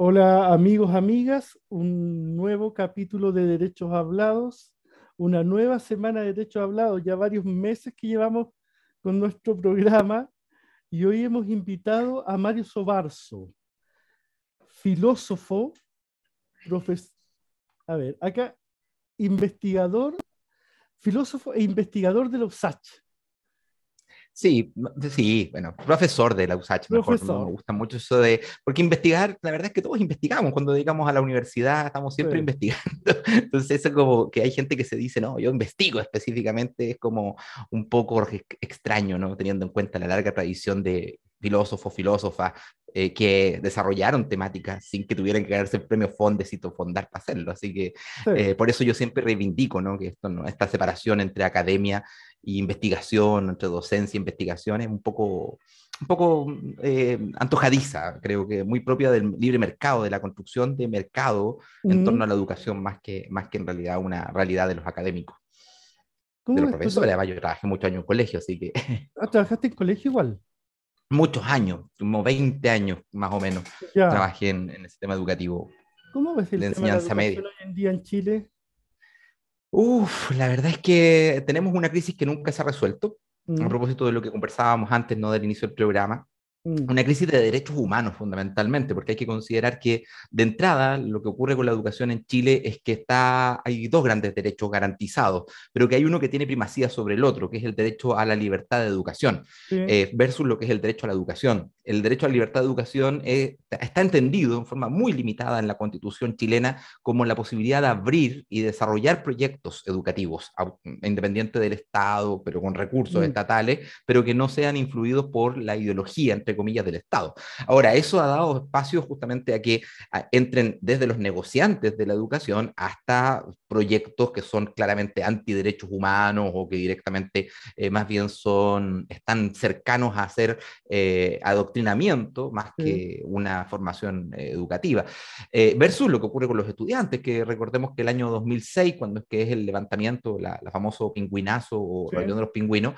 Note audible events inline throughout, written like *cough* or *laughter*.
Hola amigos, amigas, un nuevo capítulo de Derechos Hablados, una nueva semana de Derechos Hablados, ya varios meses que llevamos con nuestro programa y hoy hemos invitado a Mario Sobarzo, filósofo, profesor, a ver, acá, investigador, filósofo e investigador de los USACH. Sí, sí, bueno, profesor de la USACH, mejor, me gusta mucho eso de, porque investigar, la verdad es que todos investigamos, cuando dedicamos a la universidad estamos siempre investigando, *laughs* entonces eso como que hay gente que se dice, no, yo investigo específicamente, es como un poco extraño, ¿no? Teniendo en cuenta la larga tradición de filósofos, filósofas eh, que desarrollaron temáticas sin que tuvieran que darse el premio Fondecito Fondar para hacerlo. Así que eh, por eso yo siempre reivindico ¿no? que esto, ¿no? esta separación entre academia e investigación, entre docencia e investigación, es un poco, un poco eh, antojadiza, creo que muy propia del libre mercado, de la construcción de mercado en torno a la educación, más que, más que en realidad una realidad de los académicos. De los profesores, además yo trabajé muchos años en colegio, así que... *laughs* Ah, ¿Trabajaste en colegio igual? muchos años, como 20 años más o menos, trabajé en, el sistema educativo. ¿Cómo ves el de enseñanza media. hoy en día en Chile? Uf, la verdad es que tenemos una crisis que nunca se ha resuelto. A mm. propósito de lo que conversábamos antes, ¿no? Del inicio del programa, Mm. Una crisis de derechos humanos fundamentalmente, porque hay que considerar que de entrada lo que ocurre con la educación en Chile es que está, hay dos grandes derechos garantizados, pero que hay uno que tiene primacía sobre el otro, que es el derecho a la libertad de educación, eh, versus lo que es el derecho a la educación. El derecho a la libertad de educación eh, está entendido en forma muy limitada en la constitución chilena como la posibilidad de abrir y desarrollar proyectos educativos, independiente del Estado, pero con recursos mm. estatales, pero que no sean influidos por la ideología, entre comillas, del Estado. Ahora, eso ha dado espacio justamente a que entren desde los negociantes de la educación hasta proyectos que son claramente antiderechos humanos o que directamente eh, más bien son, están cercanos a hacer eh, adoctrinamiento más que una formación eh, educativa. versus lo que ocurre con los estudiantes, que recordemos que el año 2006, cuando es que es el levantamiento, la, famoso pingüinazo o rebelión de los pingüinos,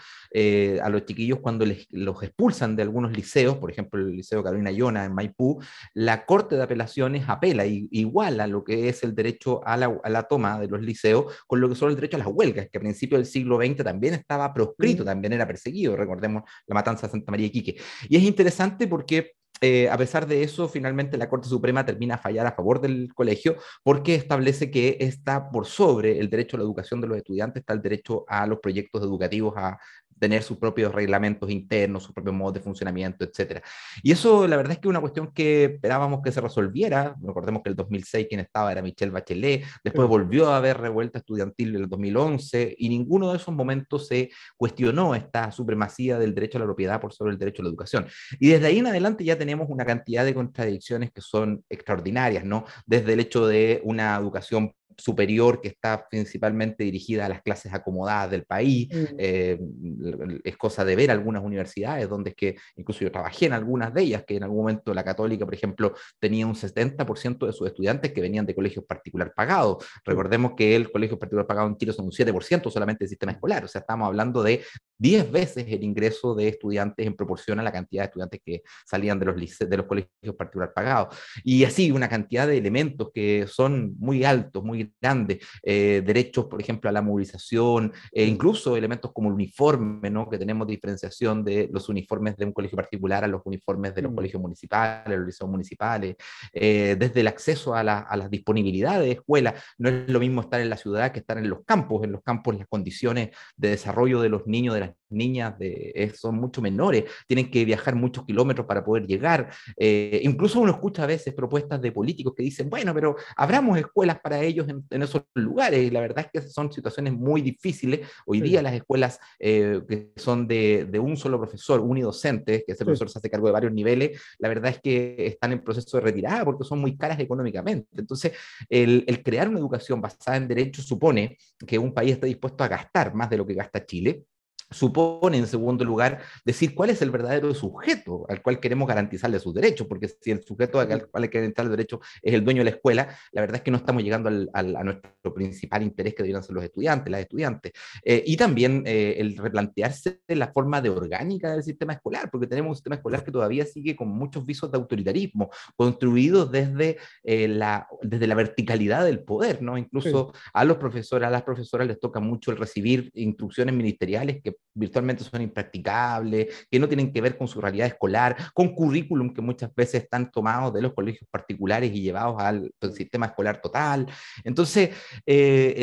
a los chiquillos cuando les, los expulsan de algunos liceos, por ejemplo el Liceo Carolina Yona en Maipú, la Corte de Apelaciones apela y, igual a lo que es el derecho a la, a la, toma de los liceos con lo que son el derecho a las huelgas, que a principios del siglo XX también estaba proscrito, también era perseguido, recordemos la matanza de Santa María de Quique. Y es interesante porque eh, a pesar de eso, finalmente la Corte Suprema termina a fallar a favor del colegio porque establece que está por sobre el derecho a la educación de los estudiantes, está el derecho a los proyectos educativos, a, tener sus propios reglamentos internos, sus propios modos de funcionamiento, etc. Y eso la verdad es que es una cuestión que esperábamos que se resolviera. Recordemos que el 2006 quien estaba era Michelle Bachelet, después volvió a haber revuelta estudiantil en el 2011 y ninguno de esos momentos se cuestionó esta supremacía del derecho a la propiedad por sobre el derecho a la educación. Y desde ahí en adelante ya tenemos una cantidad de contradicciones que son extraordinarias, ¿no? Desde el hecho de una educación superior que está principalmente dirigida a las clases acomodadas del país. Mm. Eh, es cosa de ver algunas universidades donde es que, incluso yo trabajé en algunas de ellas, que en algún momento la católica, por ejemplo, tenía un 70% de sus estudiantes que venían de colegios particular pagados. Recordemos que el colegio particular pagado en Chile son un 7% solamente del sistema escolar, o sea, estamos hablando de 10 veces el ingreso de estudiantes en proporción a la cantidad de estudiantes que salían de los, de los colegios particular pagados. Y así una cantidad de elementos que son muy altos, muy grandes, eh, derechos, por ejemplo, a la movilización, e incluso elementos como el uniforme, ¿no? que tenemos diferenciación de los uniformes de un colegio particular a los uniformes de los mm. colegios municipales, los liceos municipales, eh, desde el acceso a, la, a las disponibilidades de escuelas. No es lo mismo estar en la ciudad que estar en los campos. En los campos las condiciones de desarrollo de los niños, de las niñas de, son mucho menores, tienen que viajar muchos kilómetros para poder llegar. Eh, incluso uno escucha a veces propuestas de políticos que dicen, bueno, pero abramos escuelas para ellos en, esos lugares. Y la verdad es que son situaciones muy difíciles. Hoy día las escuelas eh, que son de, de, un solo profesor, unidocente, que ese profesor se hace cargo de varios niveles, la verdad es que están en proceso de retirada porque son muy caras económicamente. Entonces, el, el crear una educación basada en derechos supone que un país está dispuesto a gastar más de lo que gasta Chile supone, en segundo lugar, decir cuál es el verdadero sujeto al cual queremos garantizarle sus derechos, porque si el sujeto al cual hay que garantizar el derecho es el dueño de la escuela, la verdad es que no estamos llegando al, a nuestro principal interés que deberían ser los estudiantes, las estudiantes. Eh, y también eh, el replantearse la forma de orgánica del sistema escolar, porque tenemos un sistema escolar que todavía sigue con muchos visos de autoritarismo, construidos desde, eh, la, desde la verticalidad del poder, ¿no? Incluso a los profesores, a las profesoras les toca mucho el recibir instrucciones ministeriales que virtualmente son impracticables, que no tienen que ver con su realidad escolar, con currículum que muchas veces están tomados de los colegios particulares y llevados al sistema escolar total. Entonces, eh,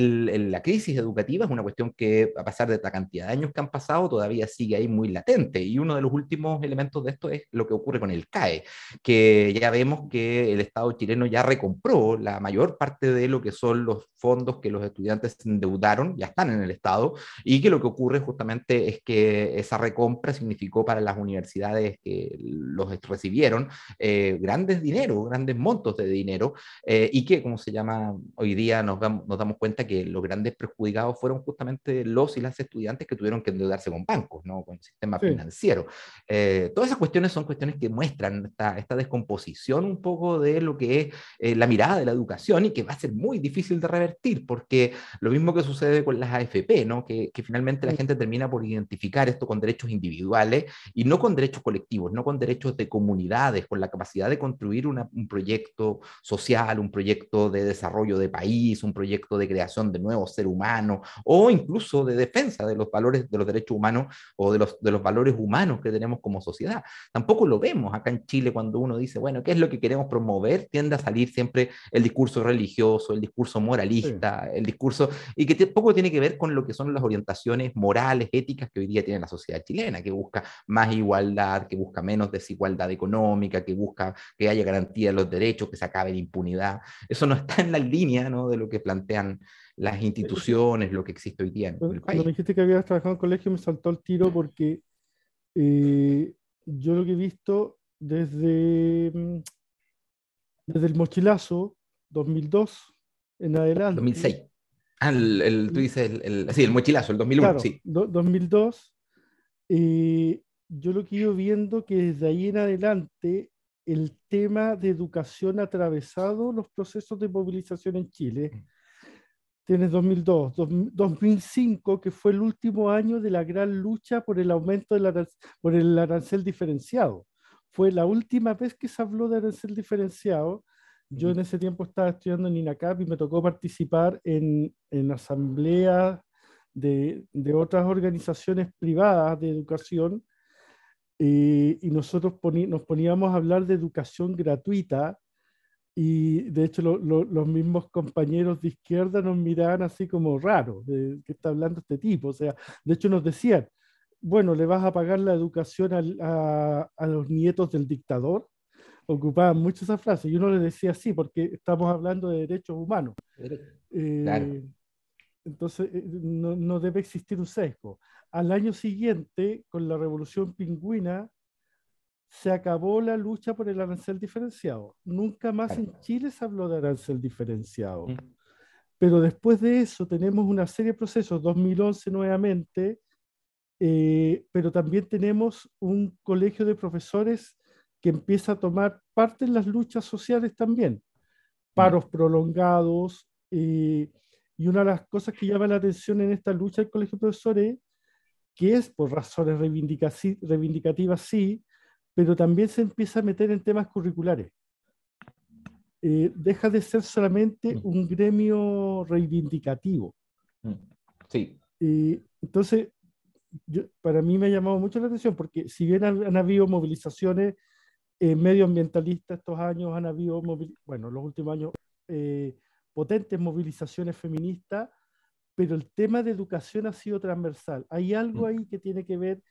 la crisis educativa es una cuestión que, a pesar de la cantidad de años que han pasado, todavía sigue ahí muy latente. Y uno de los últimos elementos de esto es lo que ocurre con el CAE, que ya vemos que el Estado chileno ya recompró la mayor parte de lo que son los fondos que los estudiantes endeudaron, ya están en el Estado, y que lo que ocurre justamente es que esa recompra significó para las universidades que los recibieron eh, grandes dinero, grandes montos de dinero, eh, y que, como se llama hoy día, nos, nos damos cuenta que los grandes perjudicados fueron justamente los y las estudiantes que tuvieron que endeudarse con bancos, ¿no? con el sistema financiero. Eh, todas esas cuestiones son cuestiones que muestran esta, esta descomposición un poco de lo que es la mirada de la educación y que va a ser muy difícil de revertir, porque lo mismo que sucede con las AFP, ¿no? que, que finalmente la gente termina por identificar esto con derechos individuales y no con derechos colectivos, no con derechos de comunidades, con la capacidad de construir un proyecto social, un proyecto de desarrollo de país, un proyecto de creación de nuevos seres humanos o incluso de defensa de los valores de los derechos humanos o de los, de los valores humanos que tenemos como sociedad. Tampoco lo vemos acá en Chile cuando uno dice, bueno, ¿qué es lo que queremos promover? Tiende a salir siempre el discurso religioso, el discurso moralista, el discurso, y que poco tiene que ver con lo que son las orientaciones morales, éticas, que hoy día tiene la sociedad chilena, que busca más igualdad, que busca menos desigualdad económica, que busca que haya garantía de los derechos, que se acabe la impunidad. Eso no está en la línea ¿no? de lo que plantean las instituciones, lo que existe hoy día en el país. Cuando me dijiste que habías trabajado en colegio, me saltó el tiro porque eh, yo lo que he visto desde, mm, desde el mochilazo 2002 en adelante. 2006. Ah, el, tú dices, el, sí, el mochilazo, el 2001, sí. 2002. Eh, yo lo que he ido viendo que desde ahí en adelante el tema de educación ha atravesado los procesos de movilización en Chile. Mm. Tienes 2002, 2005, que fue el último año de la gran lucha por el aumento del por el arancel diferenciado. Fue la última vez que se habló de arancel diferenciado yo en ese tiempo estaba estudiando en INACAP y me tocó participar en, en asambleas de, de, otras organizaciones privadas de educación eh, y nosotros nos poníamos a hablar de educación gratuita y de hecho los mismos compañeros de izquierda nos miraban así como raro, de qué está hablando este tipo. O sea, de hecho nos decían, bueno, le vas a pagar la educación a, a los nietos del dictador ocupaban mucho esa frase. Y uno le decía sí, porque estamos hablando de derechos humanos. Eh, entonces, eh, no, no, debe existir un sesgo. Al año siguiente, con la revolución pingüina, se acabó la lucha por el arancel diferenciado. Nunca más en Chile se habló de arancel diferenciado. Mm. Pero después de eso tenemos una serie de procesos, 2011 nuevamente, eh, pero también tenemos un colegio de profesores que empieza a tomar parte en las luchas sociales también, paros mm. prolongados, eh, y una de las cosas que llama la atención en esta lucha del Colegio de Profesores, que es por razones reivindicativas, sí, pero también se empieza a meter en temas curriculares. Eh, deja de ser solamente mm. un gremio reivindicativo. Mm. Sí. Eh, entonces, para mí me ha llamado mucho la atención porque si bien han habido movilizaciones eh, medioambientalistas estos años han habido, bueno, los últimos años, eh, potentes movilizaciones feministas, pero el tema de educación ha sido transversal. Hay algo mm. ahí que tiene que ver,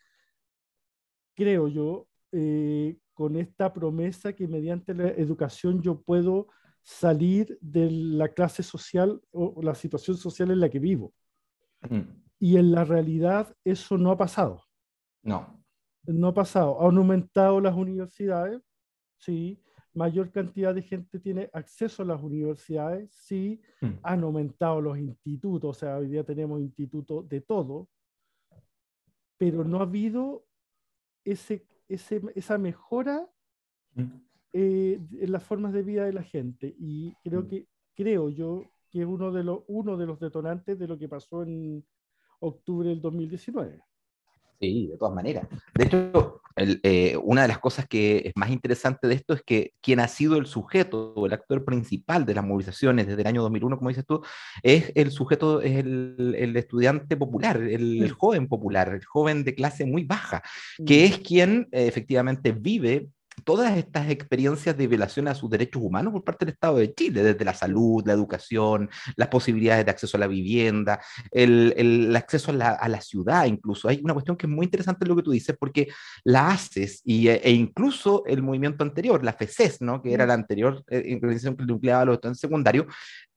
creo yo, eh, con esta promesa que mediante la educación yo puedo salir de la clase social o la situación social en la que vivo. Mm. Y en la realidad eso no ha pasado. No no ha pasado. Han aumentado las universidades, sí. Mayor cantidad de gente tiene acceso a las universidades, sí. Mm. Han aumentado los institutos, o sea, hoy día tenemos institutos de todo. pero no ha habido ese, ese, esa mejora mm. eh, en las formas de vida de la gente. Y creo mm. que, creo yo, que es uno de, los, uno de los detonantes de lo que pasó en octubre del 2019. Sí, de todas maneras. De hecho, eh, una de las cosas que es más interesante de esto es que quien ha sido el sujeto o el actor principal de las movilizaciones desde el año 2001, como dices tú, es el sujeto, es el, estudiante popular, el, joven popular, el joven de clase muy baja, que es quien eh, efectivamente vive todas estas experiencias de violación a sus derechos humanos por parte del Estado de Chile, desde la salud, la educación, las posibilidades de acceso a la vivienda, el, acceso a la, ciudad incluso. Hay una cuestión que es muy interesante lo que tú dices, porque la ACES y, e incluso el movimiento anterior, la FECES, ¿no? que era la anterior eh, organización que nucleaba a los estudiantes secundarios,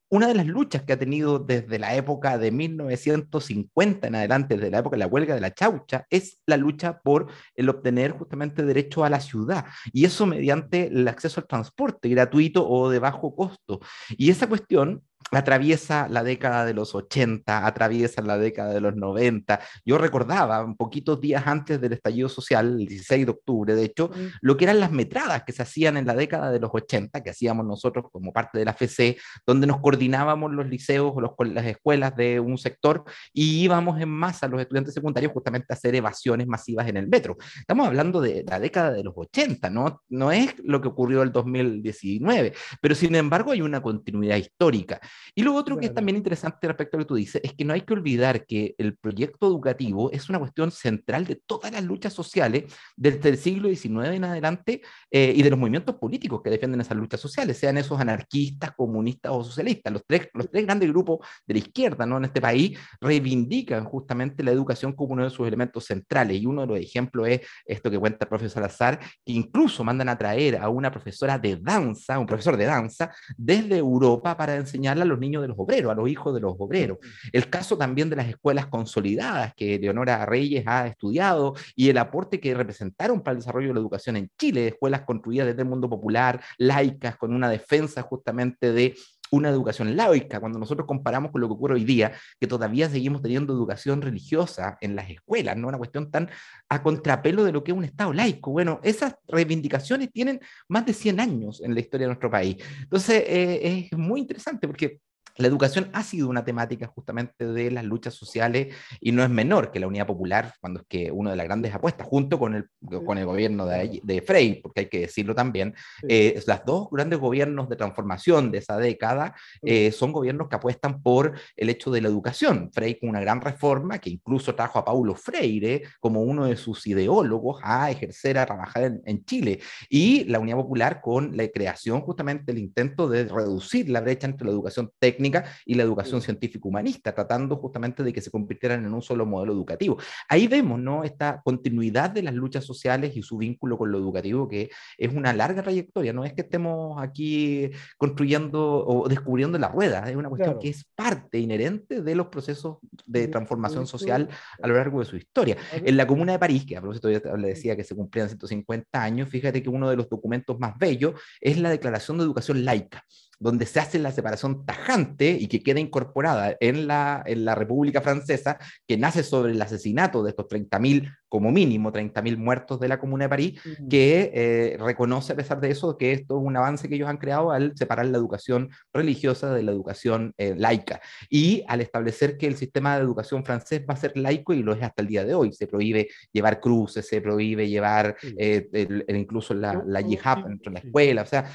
una de las luchas que ha tenido desde la época de 1950 en adelante, desde la época de la huelga de la chaucha, es la lucha por el obtener justamente derecho a la ciudad, y eso mediante el acceso al transporte gratuito o de bajo costo. Y esa cuestión atraviesa la década de los 80, atraviesa la década de los 90. Yo recordaba un poquitos días antes del estallido social, el 16 de octubre, de hecho, lo que eran las metradas que se hacían en la década de los 80, que hacíamos nosotros como parte de la FC, donde nos coordinábamos los liceos o los, las escuelas de un sector y íbamos en masa los estudiantes secundarios justamente a hacer evasiones masivas en el metro. Estamos hablando de la década de los 80, ¿no? No es lo que ocurrió el 2019, pero sin embargo hay una continuidad histórica. Y lo otro que es también interesante respecto a lo que tú dices es que no hay que olvidar que el proyecto educativo es una cuestión central de todas las luchas sociales desde el siglo XIX en adelante eh, y de los movimientos políticos que defienden esas luchas sociales, sean esos anarquistas, comunistas o socialistas. Los tres, los tres grandes grupos de la izquierda ¿no? en este país reivindican justamente la educación como uno de sus elementos centrales. Y uno de los ejemplos es esto que cuenta el profesor Salazar, que incluso mandan a traer a una profesora de danza, un profesor de danza, desde Europa para enseñarle a los niños de los obreros, a los hijos de los obreros. El caso también de las escuelas consolidadas que Leonora Reyes ha estudiado y el aporte que representaron para el desarrollo de la educación en Chile, escuelas construidas desde el mundo popular, laicas, con una defensa justamente de una educación laica, cuando nosotros comparamos con lo que ocurre hoy día, que todavía seguimos teniendo educación religiosa en las escuelas, ¿no? Una cuestión tan a contrapelo de lo que es un Estado laico. Bueno, esas reivindicaciones tienen más de 100 años en la historia de nuestro país. Entonces, eh, es muy interesante porque la educación ha sido una temática justamente de las luchas sociales y no es menor que la Unidad Popular, cuando es que una de las grandes apuestas, junto con el, con el gobierno de, de Frey, porque hay que decirlo también, eh, las dos grandes gobiernos de transformación de esa década eh, son gobiernos que apuestan por el hecho de la educación. Frey con una gran reforma que incluso trajo a Paulo Freire como uno de sus ideólogos a ejercer, a trabajar en, en Chile, y la Unidad Popular con la creación justamente del intento de reducir la brecha entre la educación técnica y la educación científico-humanista, tratando justamente de que se convirtieran en un solo modelo educativo. Ahí vemos ¿no? esta continuidad de las luchas sociales y su vínculo con lo educativo, que es una larga trayectoria, no es que estemos aquí construyendo o descubriendo la rueda, es una cuestión que es parte inherente de los procesos de transformación social a lo largo de su historia. En la Comuna de París, que a propósito le decía que se cumplían 150 años, fíjate que uno de los documentos más bellos es la Declaración de Educación Laica donde se hace la separación tajante y que queda incorporada en la, en la República Francesa, que nace sobre el asesinato de estos 30.000 como mínimo 30.000 muertos de la Comuna de París, mm. que eh, reconoce a pesar de eso que esto es un avance que ellos han creado al separar la educación religiosa de la educación eh, laica y al establecer que el sistema de educación francés va a ser laico y lo es hasta el día de hoy. Se prohíbe llevar cruces, se prohíbe llevar eh, incluso la, la yihad dentro de la escuela, o sea,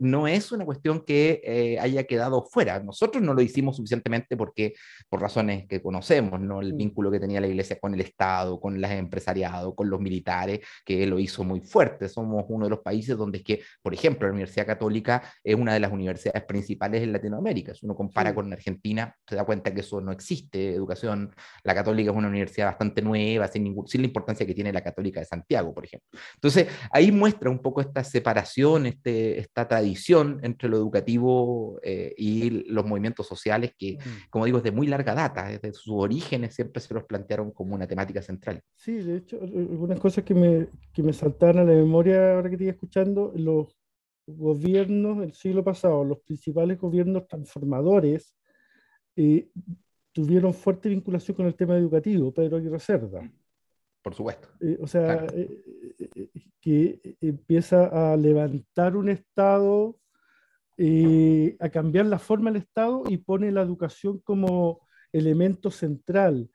no es una cuestión que haya quedado fuera. Nosotros no lo hicimos suficientemente porque, por razones que conocemos, ¿no? el mm. vínculo que tenía la iglesia con el Estado, con las empresariados, con los militares, que lo hizo muy fuerte. Somos uno de los países donde es que, por ejemplo, la Universidad Católica es una de las universidades principales en Latinoamérica. Si uno compara con Argentina, se da cuenta que eso no existe. Educación, la Católica es una universidad bastante nueva, sin, ningún, sin la importancia que tiene la Católica de Santiago, por ejemplo. Entonces, ahí muestra un poco esta separación, este, esta tradición entre lo educativo eh, y los movimientos sociales que, mm. como digo, es de muy larga data. Desde sus orígenes siempre se los plantearon como una temática central. Sí, de hecho, algunas cosas que me, que me saltaron a la memoria ahora que iba escuchando, los gobiernos del siglo pasado, los principales gobiernos transformadores, eh, tuvieron fuerte vinculación con el tema educativo, Pedro Aguirre Cerda. Por supuesto. o sea, que empieza a levantar un Estado, a cambiar la forma del Estado y pone la educación como elemento central.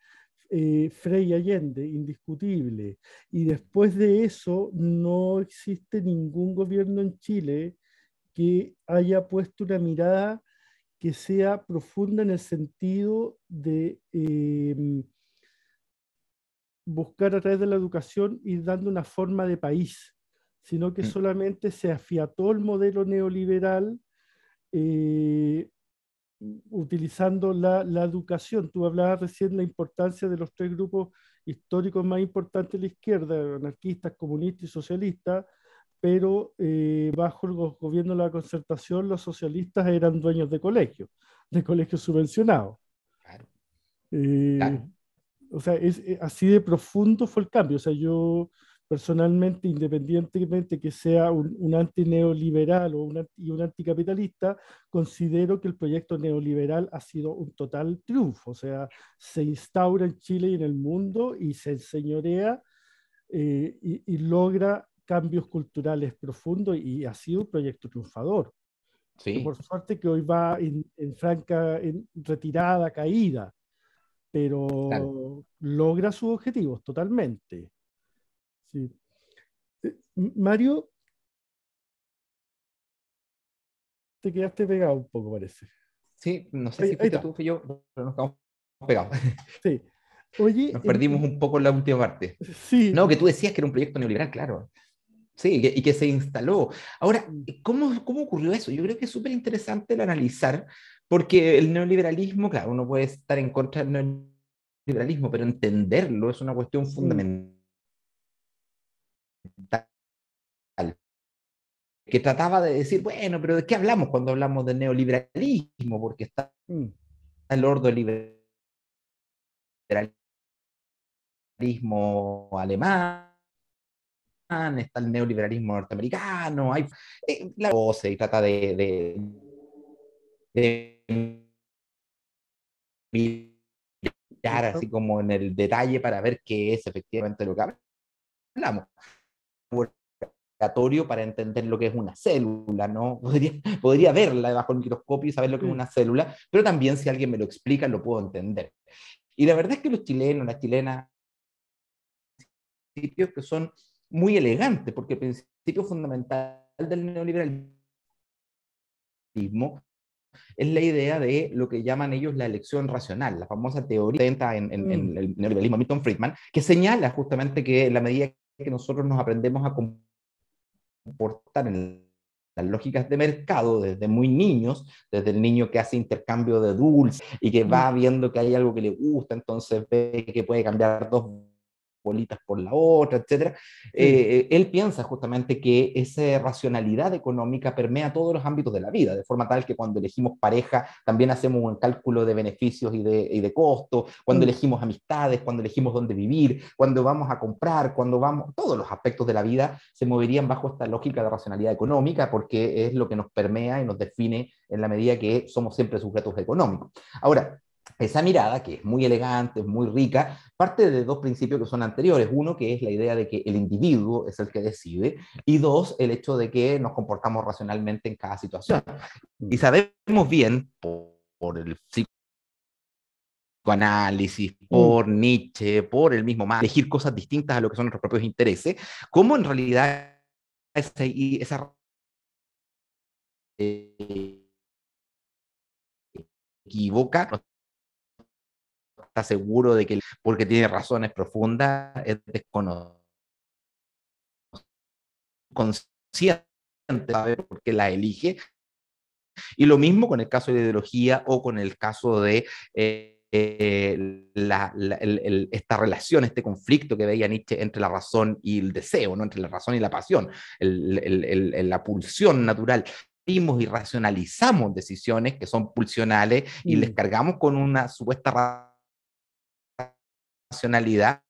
Eh, Frei Allende, indiscutible. Y después de eso no existe ningún gobierno en Chile que haya puesto una mirada que sea profunda en el sentido de em, buscar a través de la educación ir dando una forma de país, sino que mm. solamente se afiató el modelo neoliberal eh, utilizando la, educación. Tú hablabas recién de la importancia de los tres grupos históricos más importantes de la izquierda, anarquistas, comunistas y socialistas, pero eh, bajo el gobierno de la concertación los socialistas eran dueños de colegios, de colegios subvencionados. Eh, o sea, es, eh, así de profundo fue el cambio. O sea, yo personalmente, independientemente que sea un, un antineoliberal o un, y un anticapitalista, considero que el proyecto neoliberal ha sido un total triunfo. O sea, se instaura en Chile y en el mundo y se enseñorea eh, y, logra cambios culturales profundos y ha sido un proyecto triunfador. Sí. Por suerte que hoy va en, franca en retirada, caída, pero logra sus objetivos totalmente. Sí. Eh, Mario, te quedaste pegado un poco, parece. Sí, no sé si fuiste tú o yo, pero nos quedamos pegados. *laughs* Sí. Oye, nos perdimos un poco en la última parte. Sí. No, que tú decías que era un proyecto neoliberal, claro. Sí, y que, se instaló. Ahora, ¿cómo, ¿cómo ocurrió eso? Yo creo que es súper interesante el analizar, porque el neoliberalismo, claro, uno puede estar en contra del neoliberalismo, pero entenderlo es una cuestión fundamental que trataba de decir, bueno, pero ¿de qué hablamos cuando hablamos de neoliberalismo? Porque está mm. el ordo liberalismo alemán, está el neoliberalismo norteamericano, hay eh, la voz y trata de, de, mirar así como en el detalle para ver qué es efectivamente lo que hablamos para entender lo que es una célula, ¿no? *laughs* Podría, podría verla bajo el microscopio y saber lo que es mm. una célula, pero también si alguien me lo explica lo puedo entender. Y la verdad es que los chilenos, las chilenas, principios que son muy elegantes, porque el principio fundamental del neoliberalismo es la idea de lo que llaman ellos la elección racional, la famosa teoría en, en, en mm. el neoliberalismo Milton Friedman, que señala justamente que en la medida que nosotros nos aprendemos a comportar en las lógicas de mercado desde muy niños, desde el niño que hace intercambio de dulces y que va viendo que hay algo que le gusta, entonces ve que puede cambiar dos bolitas por la otra, etcétera, eh, él piensa justamente que esa racionalidad económica permea todos los ámbitos de la vida, de forma tal que cuando elegimos pareja también hacemos un cálculo de beneficios y de, y de costos, cuando elegimos amistades, cuando elegimos dónde vivir, cuando vamos a comprar, cuando vamos, todos los aspectos de la vida se moverían bajo esta lógica de racionalidad económica porque es lo que nos permea y nos define en la medida que somos siempre sujetos económicos. Ahora, esa mirada, que es muy elegante, muy rica, parte de dos principios que son anteriores. Uno, que es la idea de que el individuo es el que decide, y dos, el hecho de que nos comportamos racionalmente en cada situación. Y sabemos bien, por, el psicoanálisis, mm. por Nietzsche, por el mismo más, elegir cosas distintas a lo que son nuestros propios intereses, cómo en realidad esa, esa equivoca está seguro de que porque tiene razones profundas es desconocido consciente sabe por qué la elige y lo mismo con el caso de ideología o con el caso de eh, esta relación, este conflicto que veía Nietzsche entre la razón y el deseo, ¿no? entre la razón y la pasión, la pulsión natural y racionalizamos decisiones que son pulsionales y les mm. cargamos con una supuesta racionalidad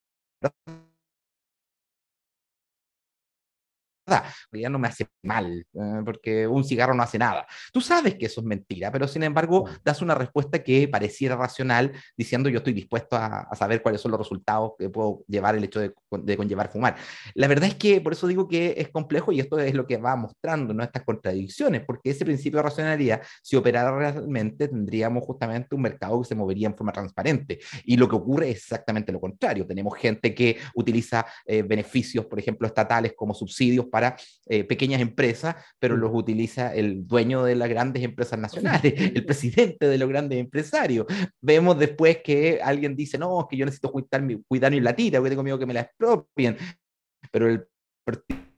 ya no me hace mal, eh, porque un cigarro no hace nada. Tú sabes que eso es mentira, pero sin embargo das una respuesta que pareciera racional, diciendo yo estoy dispuesto a, saber cuáles son los resultados que puedo llevar el hecho de, conllevar fumar. La verdad es que por eso digo que es complejo y esto es lo que va mostrando ¿no? estas contradicciones, porque ese principio de racionalidad, si operara realmente, tendríamos justamente un mercado que se movería en forma transparente. Y lo que ocurre es exactamente lo contrario. Tenemos gente que utiliza eh, beneficios, por ejemplo, estatales como subsidios para eh, pequeñas empresas, pero los utiliza el dueño de las grandes empresas nacionales, *laughs* el presidente de los grandes empresarios. Vemos después que alguien dice, no, es que yo necesito cuidar mi, cuidar mi latita, porque tengo miedo que me la expropien. Pero el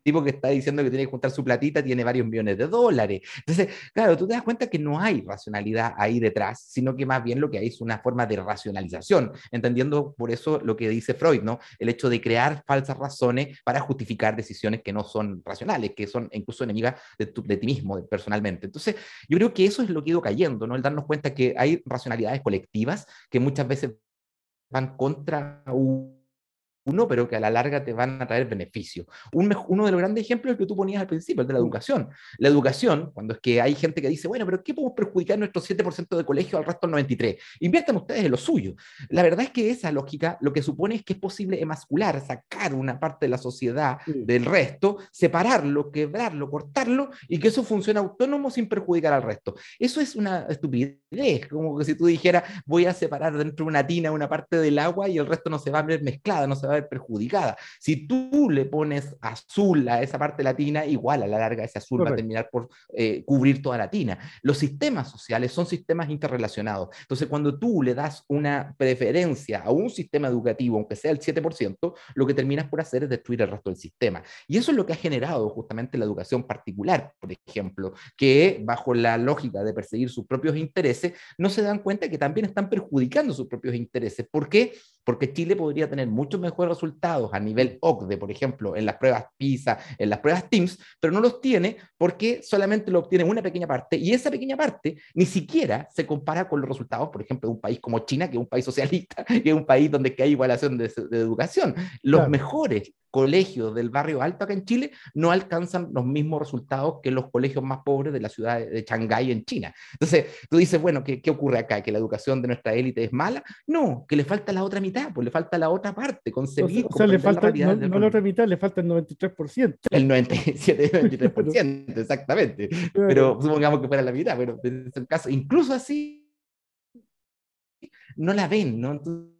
tipo que está diciendo que tiene que juntar su platita tiene varios millones de dólares. Entonces, claro, tú te das cuenta que no hay racionalidad ahí detrás, sino que más bien lo que hay es una forma de racionalización, entendiendo por eso lo que dice Freud, ¿no? El hecho de crear falsas razones para justificar decisiones que no son racionales, que son incluso enemigas de, de ti mismo, personalmente. Entonces, yo creo que eso es lo que ha ido cayendo, ¿no? El darnos cuenta que hay racionalidades colectivas que muchas veces van contra un uno, pero que a la larga te van a traer beneficio. uno de los grandes ejemplos es el que tú ponías al principio, el de la educación. La educación, cuando es que hay gente que dice, bueno, pero ¿qué podemos perjudicar nuestro 7% de colegio al resto del 93%? Inviertan ustedes en lo suyo. La verdad es que esa lógica lo que supone es que es posible emascular, sacar una parte de la sociedad del resto, separarlo, quebrarlo, cortarlo y que eso funcione autónomo sin perjudicar al resto. Eso es una estupidez, como que si tú dijeras, voy a separar dentro de una tina una parte del agua y el resto no se va a ver mezclada, no se va a perjudicada. Si tú le pones azul a esa parte latina, igual a la larga ese azul va a terminar por eh, cubrir toda latina. Los sistemas sociales son sistemas interrelacionados. Entonces, cuando tú le das una preferencia a un sistema educativo, aunque sea el 7%, lo que terminas por hacer es destruir el resto del sistema. Y eso es lo que ha generado justamente la educación particular, por ejemplo, que bajo la lógica de perseguir sus propios intereses, no se dan cuenta que también están perjudicando sus propios intereses. ¿Por qué? Porque Chile podría tener mucho mejor resultados a nivel OCDE, por ejemplo, en las pruebas PISA, en las pruebas TIMSS, pero no los tiene porque solamente lo obtiene una pequeña parte y esa pequeña parte ni siquiera se compara con los resultados, por ejemplo, de un país como China, que es un país socialista, *laughs* que es un país donde hay igualación de, educación. Los mejores colegios del barrio alto acá en Chile no alcanzan los mismos resultados que los colegios más pobres de la ciudad de Shanghái en China. Entonces, tú dices, bueno, ¿qué, ¿qué, ocurre acá? ¿Que la educación de nuestra élite es mala? No, que le falta la otra mitad, pues le falta la otra parte, concebir. O sea, le falta, no, no la otra mitad, le falta el 93%. El 97, 93%, exactamente. Pero supongamos que fuera la mitad, pero en ese caso, incluso así, no la ven, ¿no? Entonces,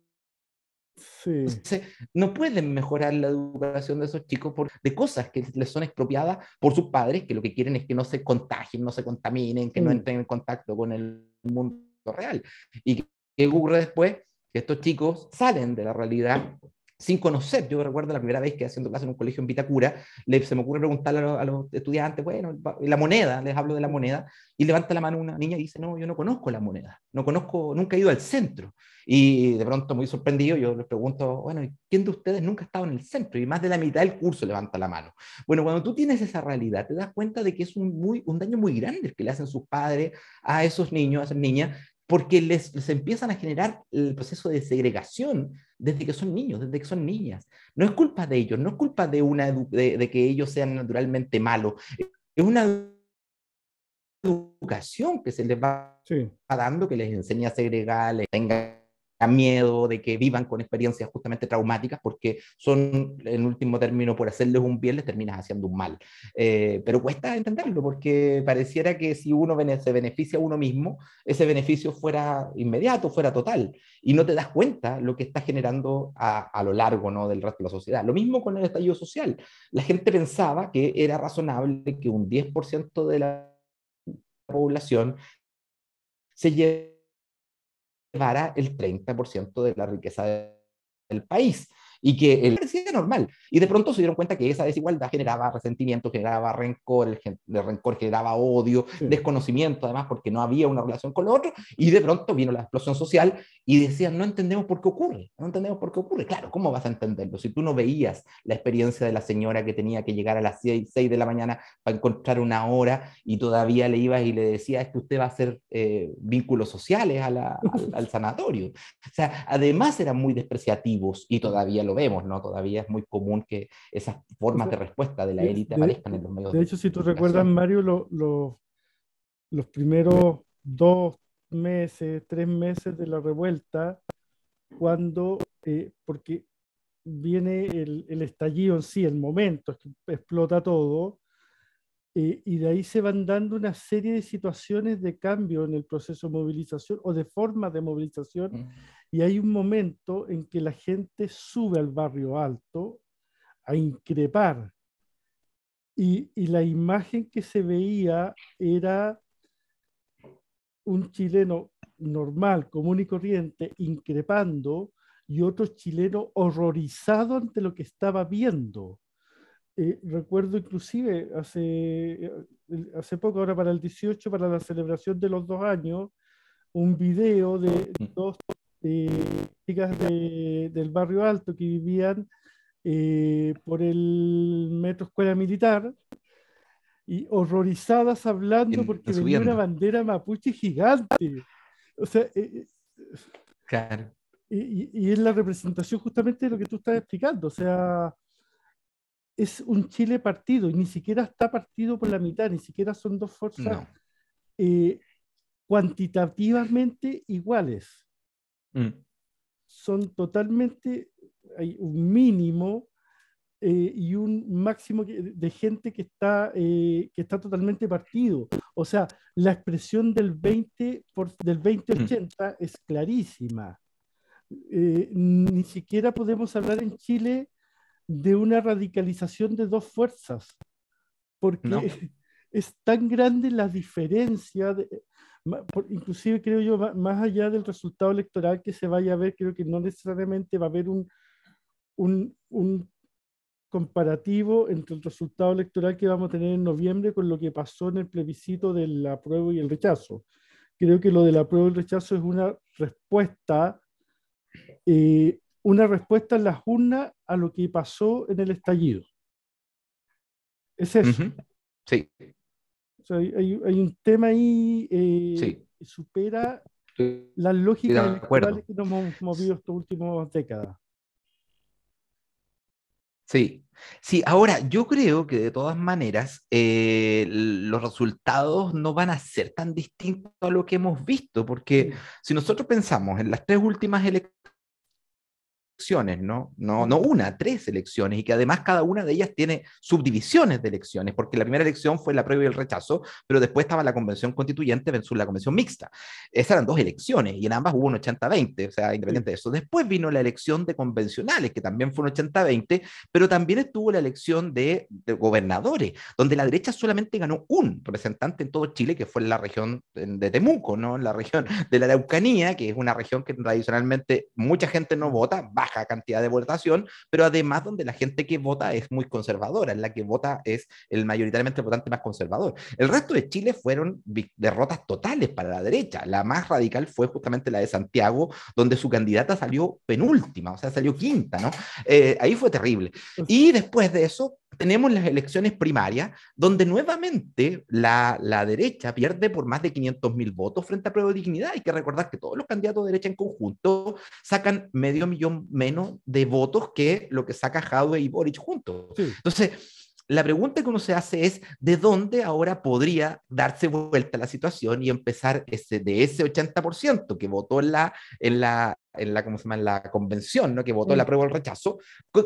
no pueden mejorar la educación de esos chicos por, de cosas que les son expropiadas por sus padres, que lo que quieren es que no se contagien, no se contaminen, que no entren en contacto con el mundo real. ¿Y qué ocurre después? Que estos chicos salen de la realidad sin conocer. Yo recuerdo la primera vez que haciendo clase en un colegio en Vitacura, le, se me ocurre preguntarle a los, estudiantes, bueno, la moneda, les hablo de la moneda, y levanta la mano una niña y dice, no, yo no conozco la moneda, no conozco, nunca he ido al centro. Y de pronto, muy sorprendido, yo les pregunto, bueno, ¿quién de ustedes nunca ha estado en el centro? Y más de la mitad del curso levanta la mano. Bueno, cuando tú tienes esa realidad, te das cuenta de que es un, muy, un daño muy grande el que le hacen sus padres a esos niños, a esas niñas, porque les, les, empiezan a generar el proceso de segregación desde que son niños, desde que son niñas. No es culpa de ellos, no es culpa de, una, de, que ellos sean naturalmente malos, es una educación que se les va, dando, que les enseña a segregar, les tenga miedo de que vivan con experiencias justamente traumáticas porque son, en último término, por hacerles un bien, les terminas haciendo un mal. Eh, pero cuesta entenderlo porque pareciera que si uno se beneficia a uno mismo, ese beneficio fuera inmediato, fuera total, y no te das cuenta lo que está generando a, a lo largo ¿no? del resto de la sociedad. Lo mismo con el estallido social. La gente pensaba que era razonable que un 10% de la población se lleve llevara el 30% de la riqueza del país y que él parecía normal. Y de pronto se dieron cuenta que esa desigualdad generaba resentimiento, generaba rencor, el, rencor generaba odio, desconocimiento además porque no había una relación con lo otro, y de pronto vino la explosión social y decían, no entendemos por qué ocurre, no entendemos por qué ocurre. Claro, ¿cómo vas a entenderlo? Si tú no veías la experiencia de la señora que tenía que llegar a las 6, de la mañana para encontrar una hora y todavía le ibas y le decías, es que usted va a hacer eh, vínculos sociales al, al sanatorio. O sea, además eran muy despreciativos y todavía lo vemos, ¿no? Todavía es muy común que esas formas de respuesta de la élite aparezcan en los medios. De, hecho, si tú recuerdas, Mario, los primeros dos meses, tres meses de la revuelta, cuando, eh, porque viene el, estallido en sí, el momento, es que explota todo, eh, y de ahí se van dando una serie de situaciones de cambio en el proceso de movilización o de formas de movilización, mm. Y hay un momento en que la gente sube al barrio alto a increpar. Y, y la imagen que se veía era un chileno normal, común y corriente, increpando, y otro chileno horrorizado ante lo que estaba viendo. Eh, recuerdo inclusive hace, eh, hace poco, ahora para el 18, para la celebración de los dos años, un video de dos eh, chicas del barrio alto que vivían por el metro escuela militar y horrorizadas hablando porque venía una bandera mapuche gigante. O sea, claro. y, y, es la representación justamente de lo que tú estás explicando. O sea, es un Chile partido y ni siquiera está partido por la mitad, ni siquiera son dos fuerzas eh, cuantitativamente iguales. Mm. Son totalmente, hay un mínimo eh, y un máximo de gente que está, eh, que está totalmente partido. O sea, la expresión del 20, por, del 2080 mm. es clarísima. ni siquiera podemos hablar en Chile de una radicalización de dos fuerzas, porque *laughs* es tan grande la diferencia, de, inclusive creo yo, más allá del resultado electoral que se vaya a ver, creo que no necesariamente va a haber un, un, un comparativo entre el resultado electoral que vamos a tener en noviembre con lo que pasó en el plebiscito del apruebo y el rechazo. Creo que lo del apruebo y el rechazo es una respuesta eh, una respuesta en las urnas a lo que pasó en el estallido. Es eso. Sí. Hay, un tema ahí eh, que supera las lógicas electorales que nos hemos movido estas últimas décadas. Sí, sí, ahora yo creo que de todas maneras eh, los resultados no van a ser tan distintos a lo que hemos visto, porque si nosotros pensamos en las tres últimas elecciones, elecciones, ¿no? No, no una, tres elecciones, y que además cada una de ellas tiene subdivisiones de elecciones, porque la primera elección fue la prueba y el rechazo, pero después estaba la convención constituyente versus la convención mixta. Esas eran dos elecciones, y en ambas hubo un 80-20, o sea, independiente de eso. Después vino la elección de convencionales, que también fue un 80-20, pero también estuvo la elección de, gobernadores, donde la derecha solamente ganó un representante en todo Chile, que fue en la región de Temuco, ¿no? En la región de la Araucanía, que es una región que tradicionalmente mucha gente no vota, baja cantidad de votación, pero además donde la gente que vota es muy conservadora, en la que vota es el mayoritariamente votante más conservador. El resto de Chile fueron derrotas totales para la derecha. La más radical fue justamente la de Santiago, donde su candidata salió penúltima, o sea, salió quinta, ¿no? Eh, ahí fue terrible. Y después de eso, tenemos las elecciones primarias, donde nuevamente la, la derecha pierde por más de 500 mil votos frente a Prueba de Dignidad. Hay que recordar que todos los candidatos de derecha en conjunto sacan medio millón menos de votos que lo que saca Jadwe y Boric juntos. Entonces, la pregunta que uno se hace es, ¿de dónde ahora podría darse vuelta la situación y empezar ese, de ese 80% que votó en la, en la, en la, ¿cómo se llama? En la convención, ¿no? que votó la prueba o el rechazo,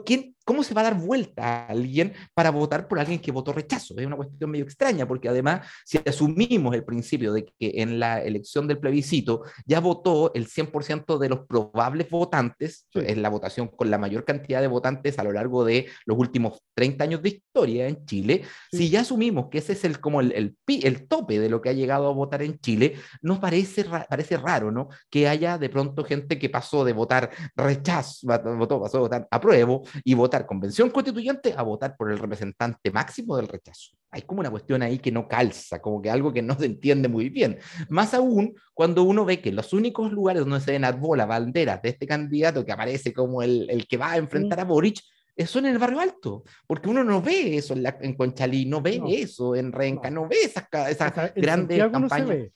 ¿quién, ¿cómo se va a dar vuelta a alguien para votar por alguien que votó rechazo? Es una cuestión medio extraña, porque además, si asumimos el principio de que en la elección del plebiscito ya votó el 100% de los probables votantes, es la votación con la mayor cantidad de votantes a lo largo de los últimos 30 años de historia en Chile, si ya asumimos que ese es el, como el, el, el, tope de lo que ha llegado a votar en Chile, nos parece, parece raro, ¿no? Que haya de pronto gente que pasó de votar rechazo, votó, pasó a votar apruebo y votar convención constituyente a votar por el representante máximo del rechazo. Hay como una cuestión ahí que no calza, como que algo que no se entiende muy bien. Más aún cuando uno ve que los únicos lugares donde se ven arbola banderas de este candidato que aparece como el, el que va a enfrentar a Boric son en el barrio alto, porque uno no ve eso en, la, en Conchalí, no ve eso en Renca, no, ve esas, esas grandes campañas.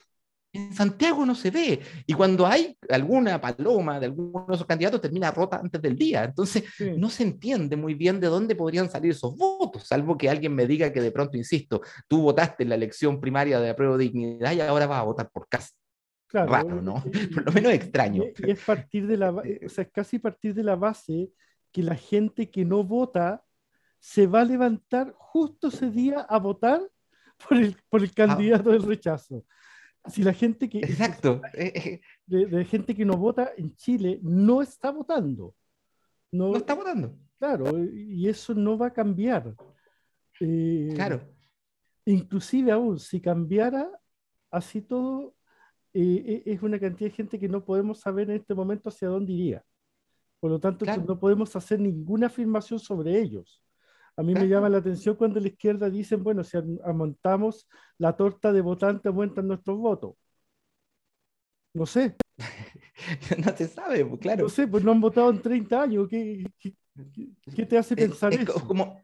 En Santiago no se ve. Y cuando hay alguna paloma de alguno de esos candidatos, termina rota antes del día. Entonces, no se entiende muy bien de dónde podrían salir esos votos, salvo que alguien me diga que de pronto, insisto, tú votaste en la elección primaria de apruebo de dignidad y ahora vas a votar por casa. Claro, Raro, ¿no? *laughs* Por lo menos extraño. Y, es partir de la, o sea, casi partir de la base que la gente que no vota se va a levantar justo ese día a votar por el, por el ah. candidato del rechazo si la gente que... Exacto. Eh, eh. De, gente que no vota en Chile no está votando. No, está votando. Claro, y eso no va a cambiar. Eh, claro. Inclusive aún, si cambiara así todo, es una cantidad de gente que no podemos saber en este momento hacia dónde iría. Por lo tanto, no podemos hacer ninguna afirmación sobre ellos. A mí me llama la atención cuando la izquierda dicen, bueno, si amontamos la torta de votantes, aumentan nuestros votos. No sé. *laughs* no se sabe, pues, claro. No sé, pues no han votado en 30 años. ¿Qué, qué, te hace pensar eso? Como,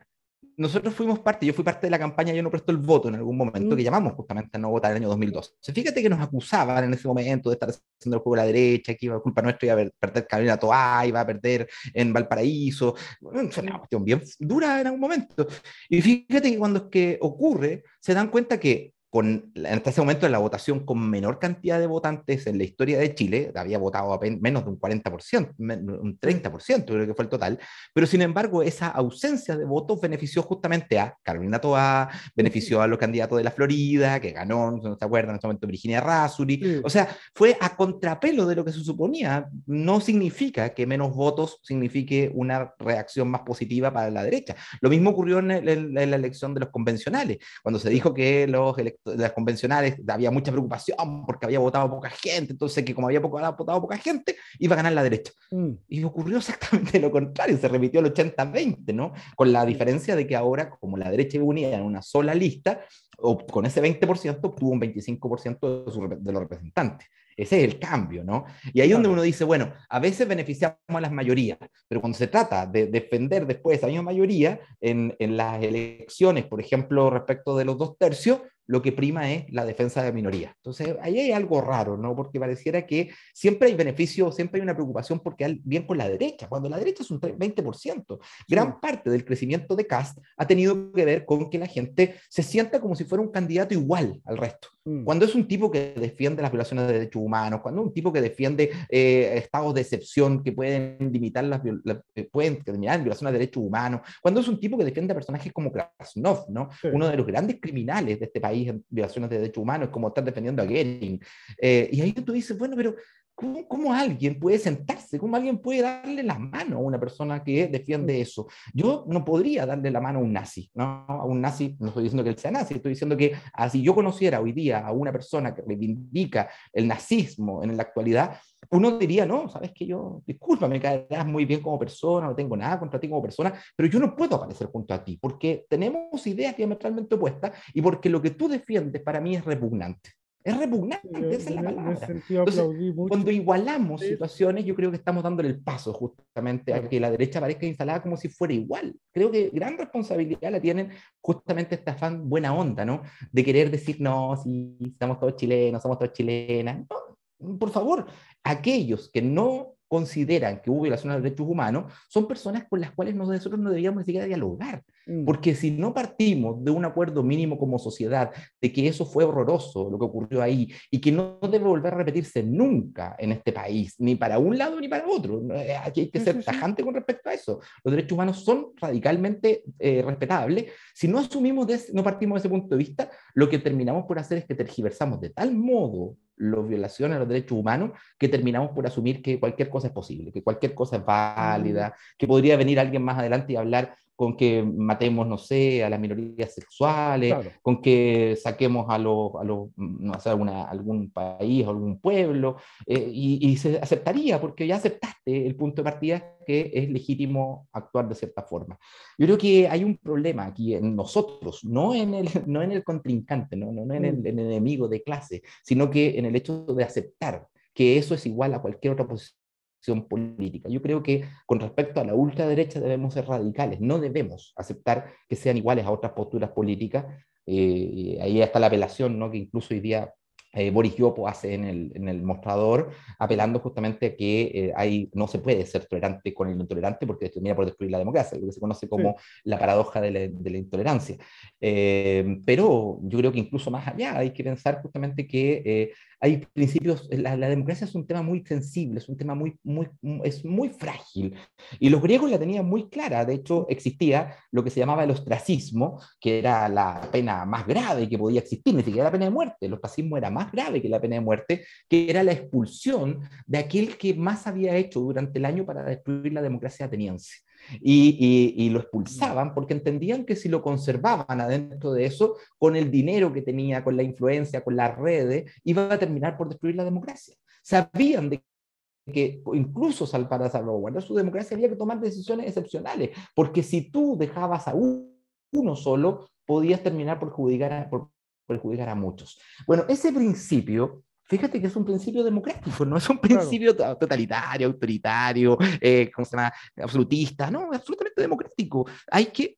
nosotros fuimos parte, yo fui parte de la campaña Yo no presto el voto en algún momento, que mm. llamamos justamente a no votar en el año 2012. Fíjate que nos acusaban en ese momento de estar haciendo el juego de la derecha, que iba a culpa nuestra, iba a perder Carolina Toa, iba a perder en Valparaíso. Fue una cuestión bien dura en algún momento. Y fíjate que cuando es que ocurre, se dan cuenta que con, en ese momento en la votación con menor cantidad de votantes en la historia de Chile, había votado menos de un 40%, un 30% creo que fue el total, pero sin embargo esa ausencia de votos benefició justamente a Carolina Toa, benefició a los candidatos de la Florida, que ganó, no se acuerdan, en ese momento Virginia Rasuri, o sea, fue a contrapelo de lo que se suponía, no significa que menos votos signifique una reacción más positiva para la derecha. Lo mismo ocurrió en, en la elección de los convencionales, cuando se dijo que los electores las convencionales había mucha preocupación porque había votado poca gente, entonces que como había poco, votado poca gente, iba a ganar la derecha. Mm. Y ocurrió *laughs* exactamente lo contrario, se repitió el 80-20, ¿no? Con la diferencia de que ahora, como la derecha iba unida en una sola lista, con ese 20% obtuvo un 25% de, de los representantes. Ese es el cambio, ¿no? Y ahí es donde uno dice, bueno, a veces beneficiamos a las mayorías, pero cuando se trata de defender después esa misma mayoría en, en las elecciones, por ejemplo, respecto de los dos tercios, lo que prima es la defensa de minoría. Entonces, ahí hay algo raro, ¿no? Porque pareciera que siempre hay beneficio, siempre hay una preocupación porque hay bien con la derecha, cuando la derecha es un 20%. Gran parte del crecimiento de Cast ha tenido que ver con que la gente se sienta como si fuera un candidato igual al resto. Mm. Cuando es un tipo que defiende las violaciones de derechos humanos, cuando es un tipo que defiende eh, estados de excepción que pueden limitar las, eh, pueden terminar violaciones de derechos humanos, cuando es un tipo que defiende a personajes como Krasnov, ¿no? Uno de los grandes criminales de este país en violaciones de derechos humanos, como estar defendiendo a Gering. Eh, y ahí tú dices, bueno, pero ¿cómo, ¿cómo, alguien puede sentarse? ¿Cómo alguien puede darle la mano a una persona que defiende eso? Yo no podría darle la mano a un nazi, ¿no? A un nazi, no estoy diciendo que él sea nazi, estoy diciendo que así yo conociera hoy día a una persona que reivindica el nazismo en la actualidad, uno diría, no, sabes que yo, disculpa, me caerás muy bien como persona, no tengo nada contra ti como persona, pero yo no puedo aparecer junto a ti porque tenemos ideas diametralmente opuestas y porque lo que tú defiendes para mí es repugnante. Es repugnante, esa es la palabra. cuando igualamos situaciones, yo creo que estamos dándole el paso justamente a que la derecha parezca instalada como si fuera igual. Creo que gran responsabilidad la tienen justamente esta fan buena onda, ¿no? De querer decir, no, si somos todos chilenos, somos todos chilenas. No, por favor, aquellos que no consideran que hubo violaciones de derechos humanos son personas con las cuales nosotros no deberíamos ni siquiera dialogar. Mm. Porque si no partimos de un acuerdo mínimo como sociedad de que eso fue horroroso, lo que ocurrió ahí, y que no debe volver a repetirse nunca en este país, ni para un lado ni para otro, eh, aquí hay que ser tajante con respecto a eso. Los derechos humanos son radicalmente eh, respetables. Si no asumimos, no partimos de ese punto de vista, lo que terminamos por hacer es que tergiversamos de tal modo las violaciones a los derechos humanos que terminamos por asumir que cualquier cosa es posible, que cualquier cosa es válida, que podría venir alguien más adelante y hablar con que matemos, no sé, a las minorías sexuales, con que saquemos a los, a los no sé, alguna, algún país o algún pueblo, eh, y, se aceptaría, porque ya aceptaste el punto de partida que es legítimo actuar de cierta forma. Yo creo que hay un problema aquí en nosotros, no en el, *laughs* no en el contrincante, no, no, en, el, mm. en el enemigo de clase, sino que en el hecho de aceptar que eso es igual a cualquier otra posición política. Yo creo que con respecto a la ultraderecha debemos ser radicales, no debemos aceptar que sean iguales a otras posturas políticas. Eh, ahí está la apelación, ¿no? que incluso hoy día eh, Boris Yopo hace en el, en el, mostrador, apelando justamente a que eh, hay, no se puede ser tolerante con el intolerante porque termina por destruir la democracia, lo que se conoce como la paradoja de la, de la intolerancia. Eh, pero yo creo que incluso más allá hay que pensar justamente que hay principios, la, la, democracia es un tema muy sensible, es un tema muy, muy, es muy frágil. Y los griegos la tenían muy clara, de hecho existía lo que se llamaba el ostracismo, que era la pena más grave que podía existir, ni siquiera la pena de muerte, el ostracismo era más grave que la pena de muerte, que era la expulsión de aquel que más había hecho durante el año para destruir la democracia ateniense. Y, y, lo expulsaban porque entendían que si lo conservaban adentro de eso, con el dinero que tenía, con la influencia, con las redes, iba a terminar por destruir la democracia. Sabían de que incluso para salvaguardar su democracia había que tomar decisiones excepcionales, porque si tú dejabas a uno solo, podías terminar por perjudicar a, por perjudicar a muchos. Bueno, ese principio fíjate que es un principio democrático, no es un principio totalitario, autoritario, eh, ¿cómo se llama? absolutista, no, es absolutamente democrático. Hay que,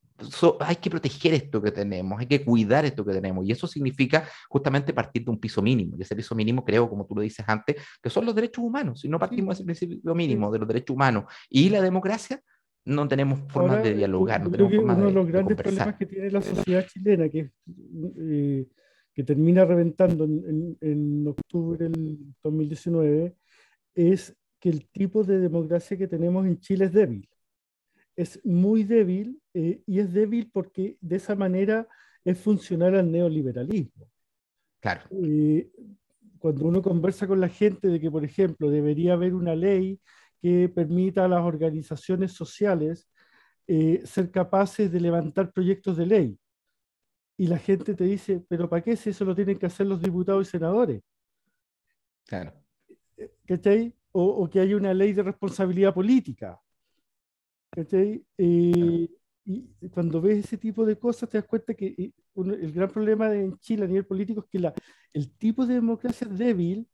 hay que proteger esto que tenemos, hay que cuidar esto que tenemos, y eso significa justamente partir de un piso mínimo, y ese piso mínimo creo, como tú lo dices antes, que son los derechos humanos, si no partimos de ese principio mínimo de los derechos humanos y la democracia, no tenemos formas de dialogar. No tenemos uno de, los grandes problemas que tiene la sociedad chilena, que eh, que termina reventando en, en, octubre del 2019, es que el tipo de democracia que tenemos en Chile es débil. Es muy débil eh, y es débil porque de esa manera es funcional al neoliberalismo. Claro. Eh, cuando uno conversa con la gente de que, por ejemplo, debería haber una ley que permita a las organizaciones sociales eh, ser capaces de levantar proyectos de ley y la gente te dice, pero ¿para qué si eso lo tienen que hacer los diputados y senadores? Claro. ¿Cachai? O, o que hay una ley de responsabilidad política. ¿Cachai? Eh, y cuando ves ese tipo de cosas te das cuenta que eh, el gran problema en Chile a nivel político es que la, el tipo de democracia es débil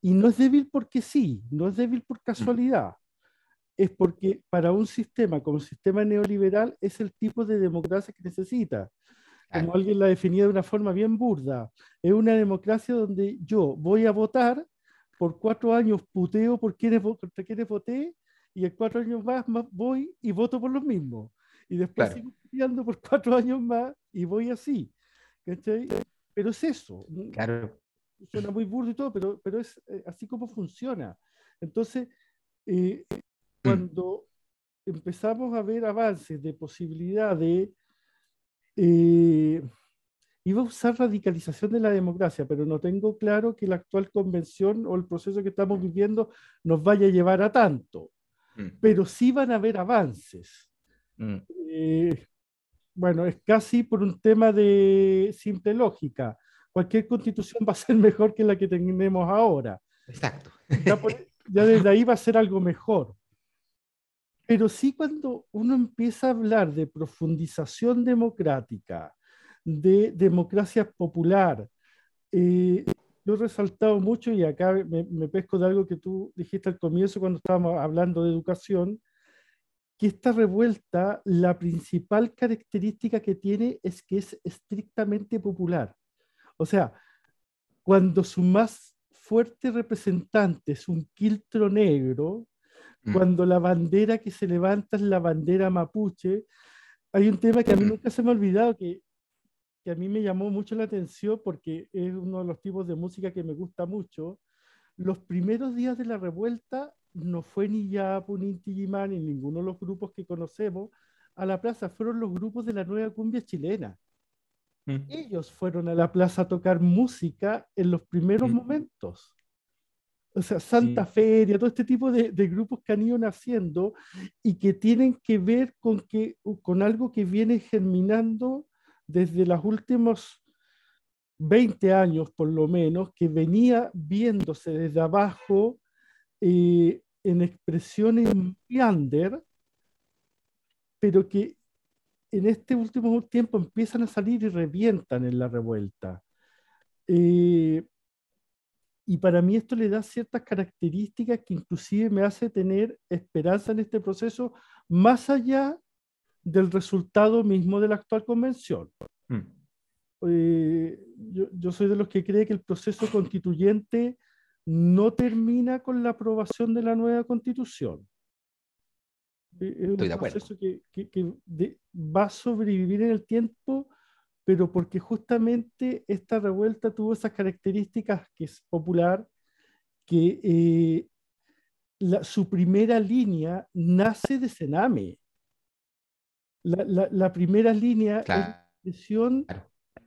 y no es débil porque sí, no es débil por casualidad. Es porque para un sistema como el sistema neoliberal es el tipo de democracia que necesita como alguien la definía de una forma bien burda, es una democracia donde yo voy a votar, por cuatro años puteo por quienes, contra quienes voté, y en cuatro años más, voy y voto por los mismos. Y después sigo puteando por cuatro *laughs* años más y voy así. Pero es eso. Claro. Suena muy burdo y todo, pero, pero es eh, así como funciona. Entonces, eh, mm. cuando empezamos a ver avances de posibilidad de eh, iba a usar radicalización de la democracia, pero no tengo claro que la actual convención o el proceso que estamos viviendo nos vaya a llevar a tanto. Mm. Pero sí van a haber avances. Mm. Eh, bueno, es casi por un tema de simple lógica. Cualquier constitución *laughs* va a ser mejor que la que tenemos ahora. Exacto. ya desde ahí va a ser algo mejor. Pero sí cuando uno empieza a hablar de profundización democrática, de democracia popular, eh, lo he resaltado mucho y acá me, pesco de algo que tú dijiste al comienzo cuando estábamos hablando de educación, que esta revuelta, la principal característica que tiene es que es estrictamente popular. O sea, cuando su más fuerte representante es un quiltro negro, Mm. cuando la bandera que se levanta es la bandera mapuche. Hay un tema que a mí mm. nunca se me ha olvidado, que, que a mí me llamó mucho la atención porque es uno de los tipos de música que me gusta mucho. Los primeros días de la revuelta no fue ni Yapu, ni Tijimán, ni ninguno de los grupos que conocemos a la plaza, fueron los grupos de la nueva cumbia chilena. Mm. Ellos fueron a la plaza a tocar música en los primeros momentos o sea, Santa Feria, todo este tipo de, grupos que han ido naciendo y que tienen que ver con, que, con algo que viene germinando desde los últimos 20 años, por lo menos, que venía viéndose desde abajo eh, en expresiones under, pero que en este último tiempo empiezan a salir y revientan en la revuelta. Eh, y para mí esto le da ciertas características que inclusive me hace tener esperanza en este proceso más allá del resultado mismo de la actual convención. Mm. Eh, yo, soy de los que cree que el proceso constituyente no termina con la aprobación de la nueva constitución. Eh, es un proceso que, va a sobrevivir en el tiempo, pero porque justamente esta revuelta tuvo esas características que es popular, que eh, su primera línea nace de Sename. La, primera línea es la expresión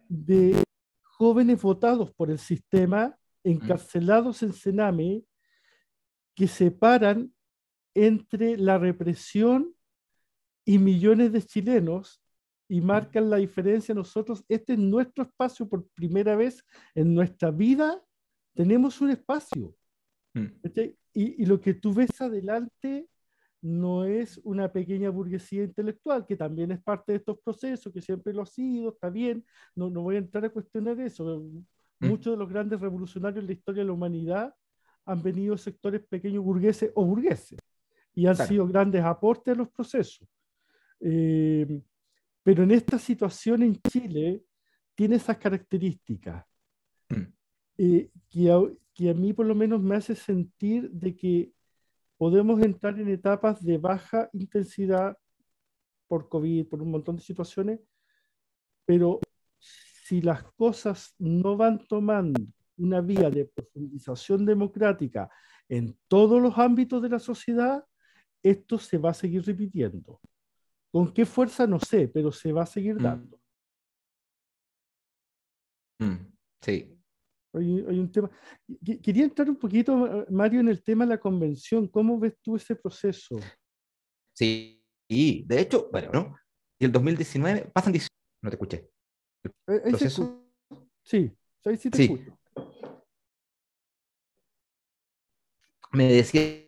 de jóvenes votados por el sistema, encarcelados en Sename, que separan entre la represión y millones de chilenos y marcan la diferencia. Nosotros, este es nuestro espacio por primera vez en nuestra vida, tenemos un espacio. Mm. Y, y, lo que tú ves adelante no es una pequeña burguesía intelectual, que también es parte de estos procesos, que siempre lo ha sido, está bien, no, no voy a entrar a cuestionar eso. Mm. Muchos de los grandes revolucionarios en la historia de la humanidad han venido sectores pequeños burgueses o burgueses y han sido grandes aportes a los procesos. Eh, pero en esta situación en Chile tiene esas características mm. eh, que, a, que, a, mí por lo menos me hace sentir de que podemos entrar en etapas de baja intensidad por COVID, por un montón de situaciones, pero si las cosas no van tomando una vía de profundización democrática en todos los ámbitos de la sociedad, esto se va a seguir repitiendo. ¿Con qué fuerza? No sé, pero se va a seguir mm. dando. Mm, sí. Hay, un tema. Quería entrar un poquito, Mario, en el tema de la convención. ¿Cómo ves tú ese proceso? Sí, y de hecho, bueno, ¿no? Y el 2019, pasan 18, no te escuché. proceso... Sí, ahí sí te escucho. Me decía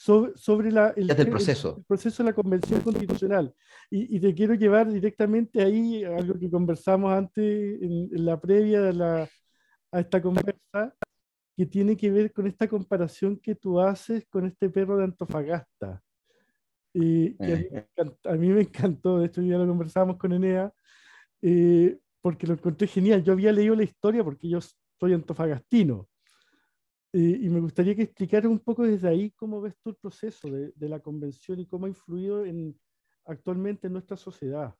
sobre, la, el, proceso. El, proceso de la Convención Constitucional. Y, te quiero llevar directamente ahí, algo que conversamos antes en, la previa de la, a esta conversa, que tiene que ver con esta comparación que tú haces con este perro de Antofagasta. Y, eh. a, mí me encantó, de hecho ya lo conversábamos con Enea, eh, porque lo encontré genial. Yo había leído la historia porque yo soy antofagastino. Y me gustaría que explicaras un poco desde ahí cómo ves tú el proceso de, de la convención y cómo ha influido en, actualmente en nuestra sociedad.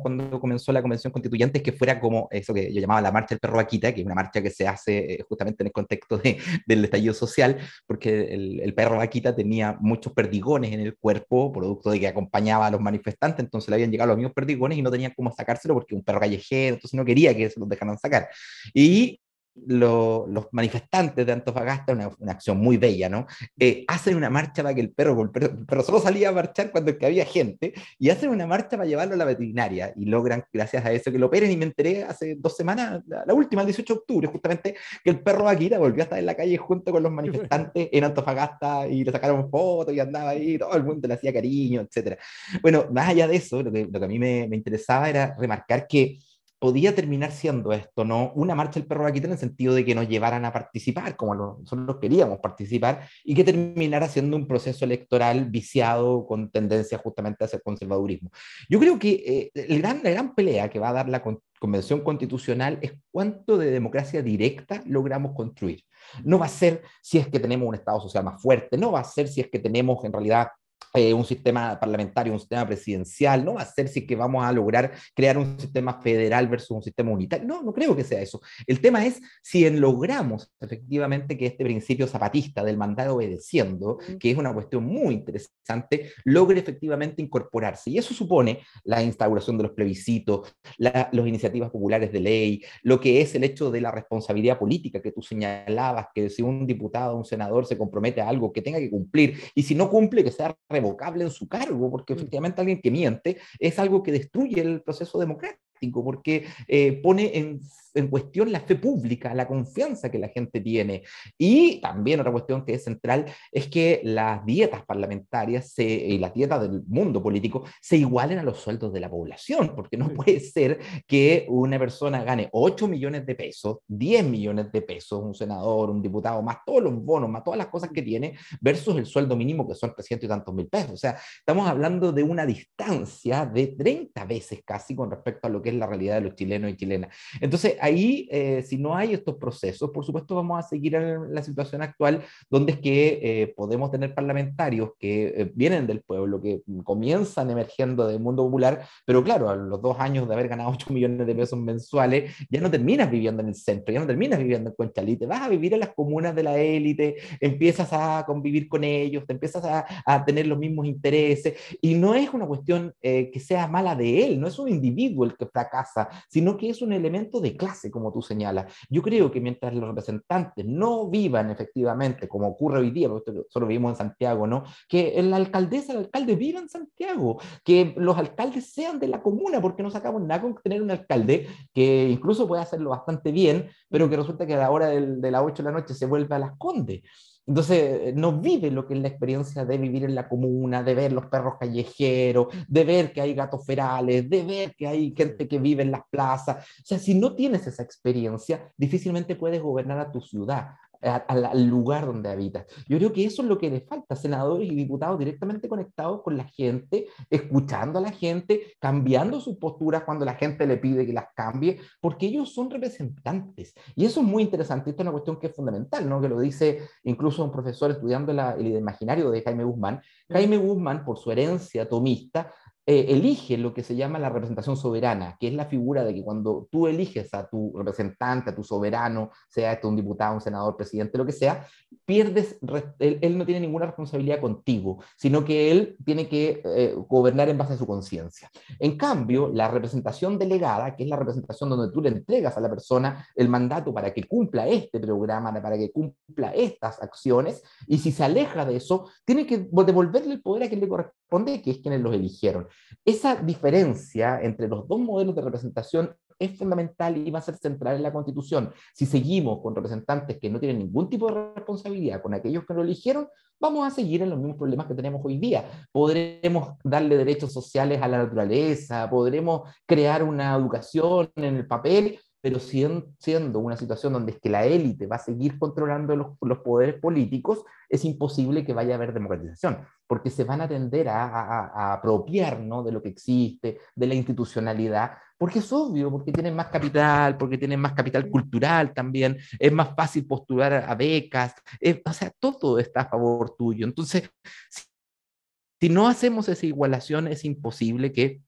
Cuando comenzó la convención constituyente es que fuera como eso que yo llamaba la marcha del perro vaquita, que es una marcha que se hace eh, justamente en el contexto de, del estallido social, porque el, el, perro vaquita tenía muchos perdigones en el cuerpo, producto de que acompañaba a los manifestantes, entonces le habían llegado los mismos perdigones y no tenían cómo sacárselo porque un perro callejero, entonces no quería que se los dejaran sacar. Y los manifestantes de Antofagasta, una, una acción muy bella, ¿no? Eh, hacen una marcha para que el perro, el perro, solo salía a marchar cuando había gente, y hacen una marcha para llevarlo a la veterinaria, y logran, gracias a eso, que lo operen, y me enteré hace dos semanas, la, última, el 18 de octubre, justamente, que el perro Vaquita volvió a estar en la calle junto con los *laughs* manifestantes en Antofagasta, y le sacaron fotos, y andaba ahí, todo el mundo le hacía cariño, etc. Bueno, más allá de eso, lo que, lo que a mí me, me interesaba era remarcar que podía terminar siendo esto, ¿no? Una marcha del perro vaquita en el sentido de que nos llevaran a participar, como nosotros queríamos participar, y que terminara siendo un proceso electoral viciado con tendencia justamente hacia el conservadurismo. Yo creo que eh, gran, la gran pelea que va a dar la Convención Constitucional es cuánto de democracia directa logramos construir. No va a ser si es que tenemos un Estado social más fuerte, no va a ser si es que tenemos en realidad eh, un sistema parlamentario, un sistema presidencial, no va a ser si que vamos a lograr crear un sistema federal versus un sistema unitario. No, no creo que sea eso. El tema es si logramos efectivamente que este principio zapatista del mandar obedeciendo, que es una cuestión muy interesante, logre efectivamente incorporarse. Y eso supone la instauración de los plebiscitos, las iniciativas populares de ley, lo que es el hecho de la responsabilidad política que tú señalabas, que si un diputado o un senador se compromete a algo que tenga que cumplir, y si no cumple, que sea revocable en su cargo, porque mm. efectivamente alguien que miente es algo que destruye el proceso democrático. Porque eh, pone en, en, cuestión la fe pública, la confianza que la gente tiene. Y también otra cuestión que es central es que las dietas parlamentarias se, y las dietas del mundo político se igualen a los sueldos de la población, porque no puede ser que una persona gane 8 millones de pesos, 10 millones de pesos, un senador, un diputado, más todos los bonos, más todas las cosas que tiene, versus el sueldo mínimo que son 300 y tantos mil pesos. O sea, estamos hablando de una distancia de 30 veces casi con respecto a lo que es la realidad de los chilenos y chilenas. Entonces, ahí, eh, si no hay estos procesos, por supuesto vamos a seguir en la situación actual, donde es que eh, podemos tener parlamentarios que eh, vienen del pueblo, que comienzan emergiendo del mundo popular, pero claro, a los dos años de haber ganado *laughs* 8 millones de pesos mensuales, ya no terminas viviendo en el centro, ya no terminas viviendo en Conchalí, te vas a vivir en las comunas de la élite, empiezas a convivir con ellos, te empiezas a, a tener los mismos intereses, y no es una cuestión que sea mala de él, no es un individuo el que fracasa, sino que es un elemento de clase, como tú señalas. Yo creo que mientras los representantes no vivan efectivamente, como ocurre hoy día, porque solo vivimos en Santiago, ¿no? Que la alcaldesa, el alcalde viva en Santiago, que los alcaldes sean de la comuna, porque no sacamos nada con tener un alcalde que incluso puede hacerlo bastante bien, pero que resulta que a la hora de las 8 de la noche se vuelve a las condes. Entonces, no vive lo que es la experiencia de vivir en la comuna, de ver los perros callejeros, de ver que hay gatos ferales, de ver que hay gente que vive en las plazas. O sea, si no tienes esa experiencia, difícilmente puedes gobernar a tu ciudad al lugar donde habitas. Yo creo que eso es lo que le falta, senadores y diputados directamente conectados con la gente, escuchando a la gente, cambiando sus posturas cuando la gente le pide que las cambie, porque ellos son representantes. Y eso es muy interesante. Esto es una cuestión que es fundamental, ¿no? que lo dice incluso un profesor estudiando la, el imaginario de Jaime Guzmán. Jaime Guzmán, por su herencia tomista, eh, elige lo que se llama la representación soberana, que es la figura de que cuando tú eliges a tu representante, a tu soberano, sea esto un diputado, un senador, presidente, lo que sea, pierdes, él, no tiene ninguna responsabilidad contigo, sino que él tiene que eh, gobernar en base a su conciencia. En cambio, la representación delegada, que es la representación donde tú le entregas a la persona el mandato para que cumpla este programa, para que cumpla estas acciones, y si se aleja de eso, tiene que devolverle el poder a quien le corresponde que es quienes los eligieron. Esa diferencia entre los dos modelos de representación es fundamental y va a ser central en la Constitución. Si seguimos con representantes que no tienen ningún tipo de responsabilidad con aquellos que lo eligieron, vamos a seguir en los mismos problemas que tenemos hoy día. Podremos darle derechos sociales a la naturaleza, podremos crear una educación en el papel, pero siendo una situación donde es que la élite va a seguir controlando los, los, poderes políticos, es imposible que vaya a haber democratización, porque se van a tender a, a, apropiar ¿no? de lo que existe, de la institucionalidad, porque es obvio, porque tienen más capital, porque tienen más capital cultural también, es más fácil postular a becas, o sea, todo está a favor tuyo. Entonces, si no hacemos esa igualación, es imposible que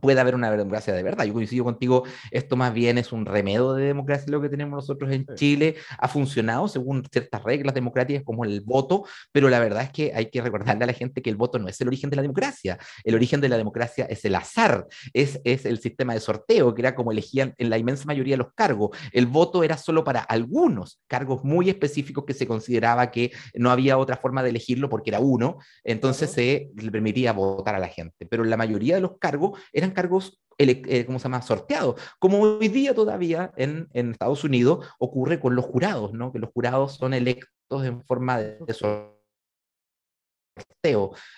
puede haber una democracia de verdad. Yo coincido contigo, esto más bien es un remedio de democracia lo que tenemos nosotros en Chile. Ha funcionado según ciertas reglas democráticas como el voto, pero la verdad es que hay que recordarle a la gente que el voto no es el origen de la democracia. El origen de la democracia es el azar, es, es el sistema de sorteo, que era como elegían en la inmensa mayoría los cargos. El voto era solo para algunos cargos muy específicos que se consideraba que no había otra forma de elegirlo porque era uno, entonces se le permitía votar a la gente. Pero la mayoría de los cargos eran cargos, eh, ¿cómo se llama?, sorteados, como hoy día todavía en, en, Estados Unidos ocurre con los jurados, ¿no? Que los jurados son electos en forma de, de sorteo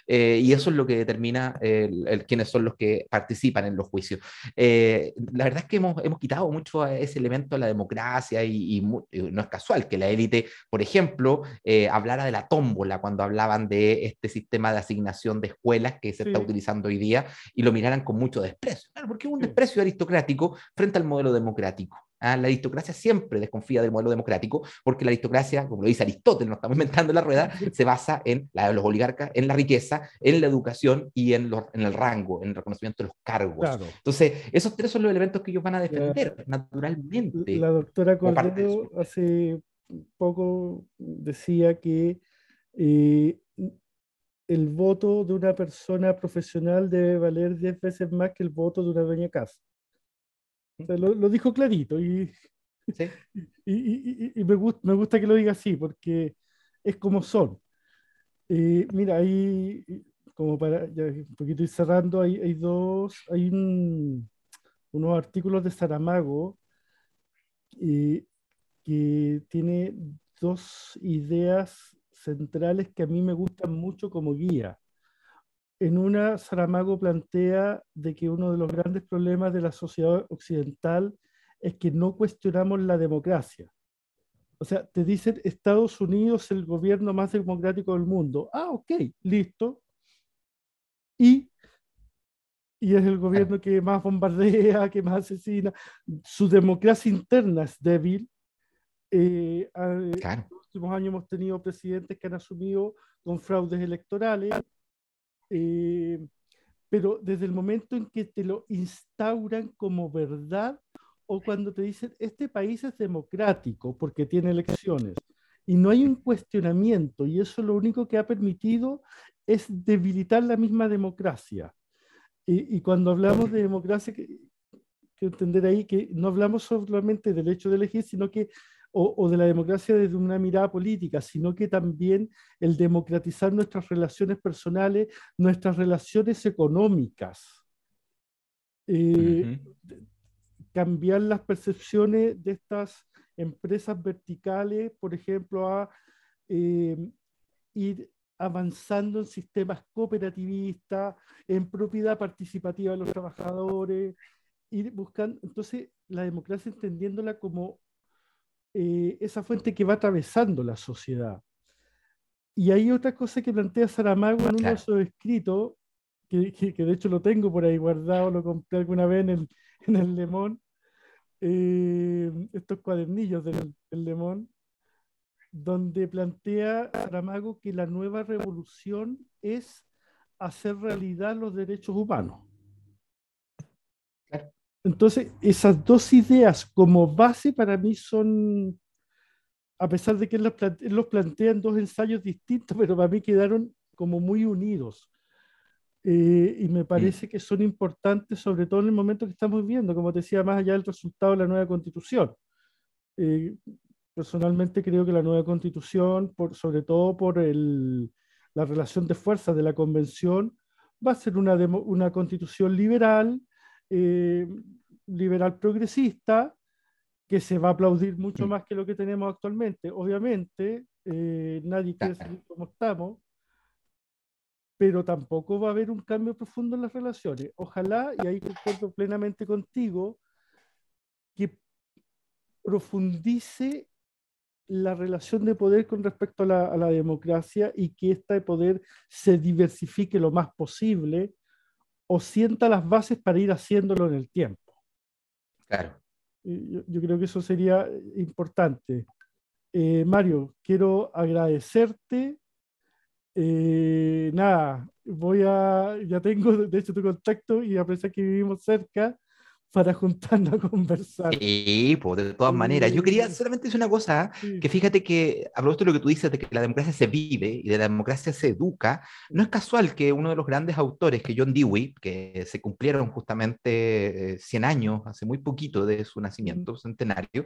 eh, y eso es lo que determina el, quiénes son los que participan en los juicios. Eh, la verdad es que hemos, hemos, quitado mucho ese elemento de la democracia y, no es casual que la élite, por ejemplo, eh, hablara de la tómbola cuando hablaban de este sistema de asignación de escuelas que se está utilizando hoy día y lo miraran con mucho desprecio. Claro, porque es un desprecio aristocrático frente al modelo democrático. ¿Ah? La aristocracia siempre desconfía del modelo democrático porque la aristocracia, como lo dice Aristóteles, no estamos *laughs* inventando la rueda, se basa en la, los oligarcas, en la riqueza, en la educación y en, en el rango, en el reconocimiento de los cargos. Entonces, esos tres son los elementos que ellos van a defender naturalmente. La doctora Cordero hace poco decía que eh, el voto de una persona profesional debe valer 10 veces más que el voto de una dueña casa lo, dijo clarito y, *laughs* y, me, gusta, me gusta que lo diga así porque es como son. Eh, mira, ahí, como para ya un poquito ir cerrando, hay, hay dos, hay un, unos artículos de Saramago eh, que tiene dos ideas centrales que a mí me gustan mucho como guía. En una, Saramago plantea de que uno de los grandes problemas de la sociedad occidental es que no cuestionamos la democracia. O sea, te dicen Estados Unidos es el gobierno más democrático del mundo. Ah, ok, listo. Y, y es el gobierno que más bombardea, que más asesina. Su democracia interna es débil. Eh, en los últimos años hemos tenido presidentes que han asumido con fraudes electorales. Eh, pero desde el momento en que te lo instauran como verdad, o cuando te dicen, este país es democrático porque tiene elecciones, y no hay un cuestionamiento, y eso lo único que ha permitido es debilitar la misma democracia. Y, cuando hablamos de democracia, que, que, entender ahí que no hablamos solamente del hecho de elegir, sino que, o, o, de la democracia desde una mirada política, sino que también el democratizar nuestras relaciones personales, nuestras relaciones económicas. Eh, cambiar las percepciones de estas empresas verticales, por ejemplo, a eh, ir avanzando en sistemas cooperativistas, en propiedad participativa de los trabajadores, ir buscando, entonces la democracia entendiéndola como eh, esa fuente que va atravesando la sociedad. Y hay otra cosa que plantea Saramago en uno de sus escritos, que, que, de hecho lo tengo por ahí guardado, lo compré alguna vez en el, *laughs* en el Lemón, eh, estos cuadernillos del, Lemón, donde plantea Saramago que la nueva revolución es hacer realidad los derechos humanos. Entonces, esas dos ideas como base para mí son, a pesar de que él los plantea en dos ensayos distintos, *laughs* pero para mí quedaron como muy unidos. Eh, y me mm. parece que son importantes, sobre todo en el momento que estamos viviendo, como te decía, más allá del resultado de la nueva constitución. Eh, personalmente creo que la nueva constitución, por, sobre todo por el, la relación de fuerzas de la convención, va a ser una, una constitución liberal, eh, liberal progresista, que se va a aplaudir mucho mm. más que lo que tenemos actualmente. Obviamente, nadie quiere seguir como estamos, pero tampoco va a haber un cambio profundo en las relaciones. Ojalá, y ahí concuerdo plenamente contigo, que profundice la relación de poder con respecto a la, a la democracia y que esta de poder se diversifique lo más posible o sienta las bases para ir haciéndolo en el tiempo. Yo, creo que eso sería importante. Eh, Mario, quiero agradecerte eh, nada, voy a, ya tengo de hecho tu contacto y a que vivimos cerca, para juntarnos a conversar. Sí, pues de todas maneras. Yo quería solamente decir una cosa, que fíjate que a propósito de lo que tú dices de que la democracia se vive y de la democracia se educa, no es casual que uno de los grandes autores, que John Dewey, que se cumplieron justamente 100 eh, años, hace muy poquito de su nacimiento centenario,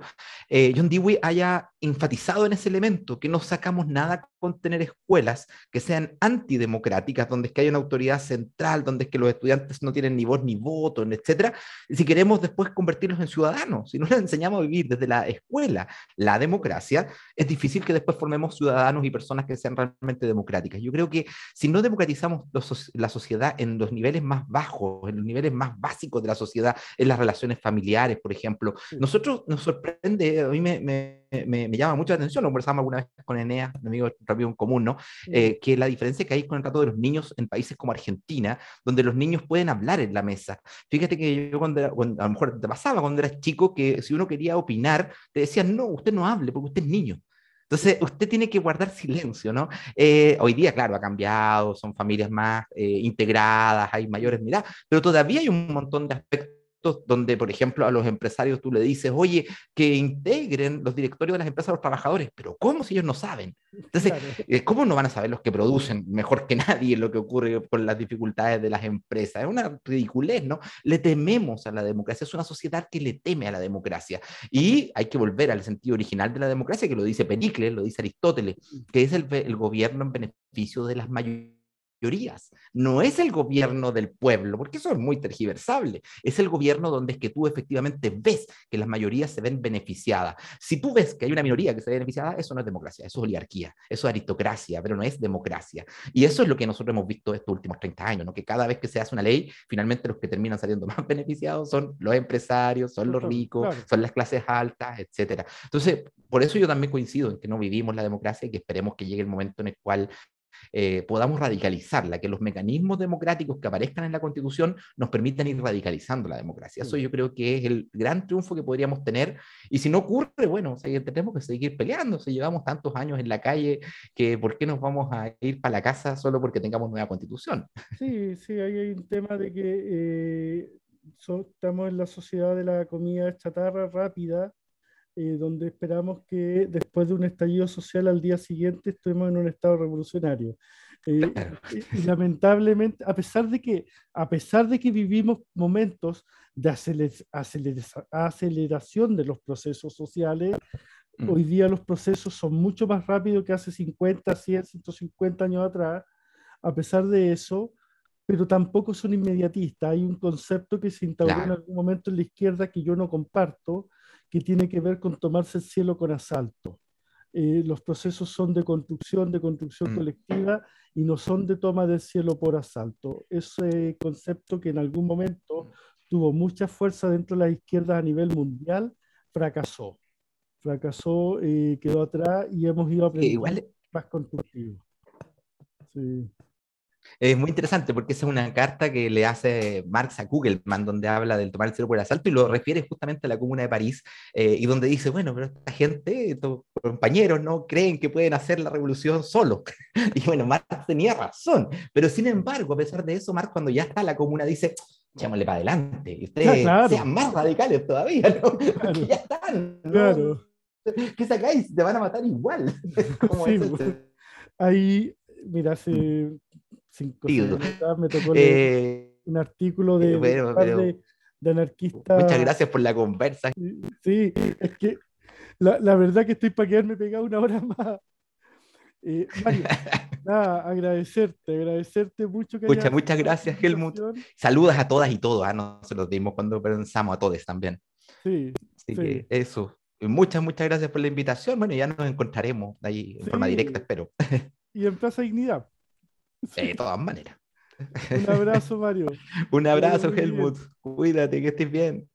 eh, John Dewey haya enfatizado en ese elemento, que no sacamos nada con tener escuelas que sean antidemocráticas, donde es que hay una autoridad central, donde es que los estudiantes no tienen ni voz ni voto, etcétera, si queremos después convertirlos en ciudadanos. Si no les enseñamos a vivir desde la escuela la democracia, es difícil que después formemos ciudadanos y personas que sean realmente democráticas. Yo creo que si no democratizamos la sociedad en los niveles más bajos, en los niveles más básicos de la sociedad, en las relaciones familiares, por ejemplo, nosotros nos sorprende, a mí me, me, me, llama mucho la atención, lo conversamos alguna vez con Enea, mi amigo rápido en común, ¿no? Eh, que la diferencia que hay con el trato de los niños en países como Argentina, donde los niños pueden hablar en la mesa. Fíjate que yo cuando, cuando a lo mejor te pasaba cuando eras chico que si uno quería opinar, te decían, no, usted no hable porque usted es niño. Entonces, usted tiene que guardar silencio, ¿no? Eh, hoy día, claro, ha cambiado, son familias más eh, integradas, hay mayores miradas, pero todavía hay un montón de aspectos donde, por ejemplo, a los empresarios tú le dices, oye, que integren los directorios de las empresas a los trabajadores, pero ¿cómo si ellos no saben? Entonces, eh, ¿cómo no van a saber los que producen mejor que *laughs* nadie lo que ocurre con las dificultades de las empresas? Es una ridiculez, ¿no? Le tememos a la democracia, es una sociedad que le teme a la democracia. Y hay que volver al sentido original de la democracia, que lo dice Pericles, lo dice Aristóteles, que es el, el gobierno en beneficio de las mayorías mayorías, no es el gobierno del pueblo, porque eso es muy tergiversable, es el gobierno donde es que tú efectivamente ves que las mayorías se ven beneficiadas. Si tú ves que hay una minoría que se ve beneficiada, eso no es democracia, eso es oligarquía, eso es aristocracia, pero no es democracia. Y eso es lo que nosotros hemos visto estos últimos 30 años, ¿no? que cada vez que se hace una ley, finalmente los que terminan saliendo *laughs* más beneficiados son los empresarios, son los ricos, son las clases altas, etcétera. Entonces, por eso yo también coincido en que no vivimos la democracia y que esperemos que llegue el momento en el cual eh, podamos radicalizarla, que los mecanismos democráticos que aparezcan en la Constitución nos permitan ir radicalizando la democracia. Eso yo creo que es el gran triunfo que podríamos tener. Y si no ocurre, bueno, tenemos que seguir peleando. Si llevamos tantos años en la calle, que ¿por qué nos vamos a ir para la casa solo porque tengamos nueva Constitución? Sí, sí, ahí hay un tema de que eh, estamos en la sociedad de la comida chatarra rápida eh, donde esperamos que después de un estallido social al día siguiente estemos en un estado revolucionario. Eh, y, lamentablemente, a pesar, de que, a pesar de que vivimos momentos de aceleración de los procesos sociales, mm. hoy día los procesos son mucho más rápidos que hace 50, 100, 150 años atrás. A pesar de eso, pero tampoco son inmediatistas. Hay un concepto que se instauró en algún momento en la izquierda que yo no comparto, que tiene que ver con tomarse el cielo con asalto. Eh, los procesos son de construcción, de construcción mm. colectiva y no son de toma del cielo por asalto. Ese concepto que en algún momento tuvo mucha fuerza dentro de la izquierda a nivel mundial, fracasó. Fracasó, eh, quedó atrás y hemos ido aprendiendo Igual... más constructivo. Sí. Es muy interesante porque esa es una carta que le hace Marx a Kugelman, donde habla del tomar el cielo por el asalto y lo refiere justamente a la Comuna de París, eh, y donde dice, bueno, pero esta gente, estos compañeros, no creen que pueden hacer la revolución solo. *laughs* y bueno, Marx tenía razón, pero sin embargo, a pesar de eso, Marx cuando ya está la Comuna dice, echémosle para adelante, y ustedes sean más radicales todavía, ¿no? *laughs* ya están, ¿no? Claro. ¿Qué sacáis? Te van a matar igual. *laughs* sí, Ahí, mira, se me tocó leer eh, un artículo de, de, anarquistas. Muchas gracias por la conversa. Sí, es que la, la verdad que estoy para quedarme pegado una hora más. Eh, Mario, *laughs* nada, agradecerte, agradecerte mucho. Que muchas gracias, Helmut. Saludas a todas y todos, ¿ah? no se los dimos cuando pensamos a todos también. Sí. Así que eso. Muchas, muchas gracias por la invitación. Bueno, ya nos encontraremos ahí en forma directa, espero. Y en Plaza Dignidad. De todas maneras. Un abrazo, Mario. *laughs* Un abrazo, Helmut. Cuídate, que estés bien.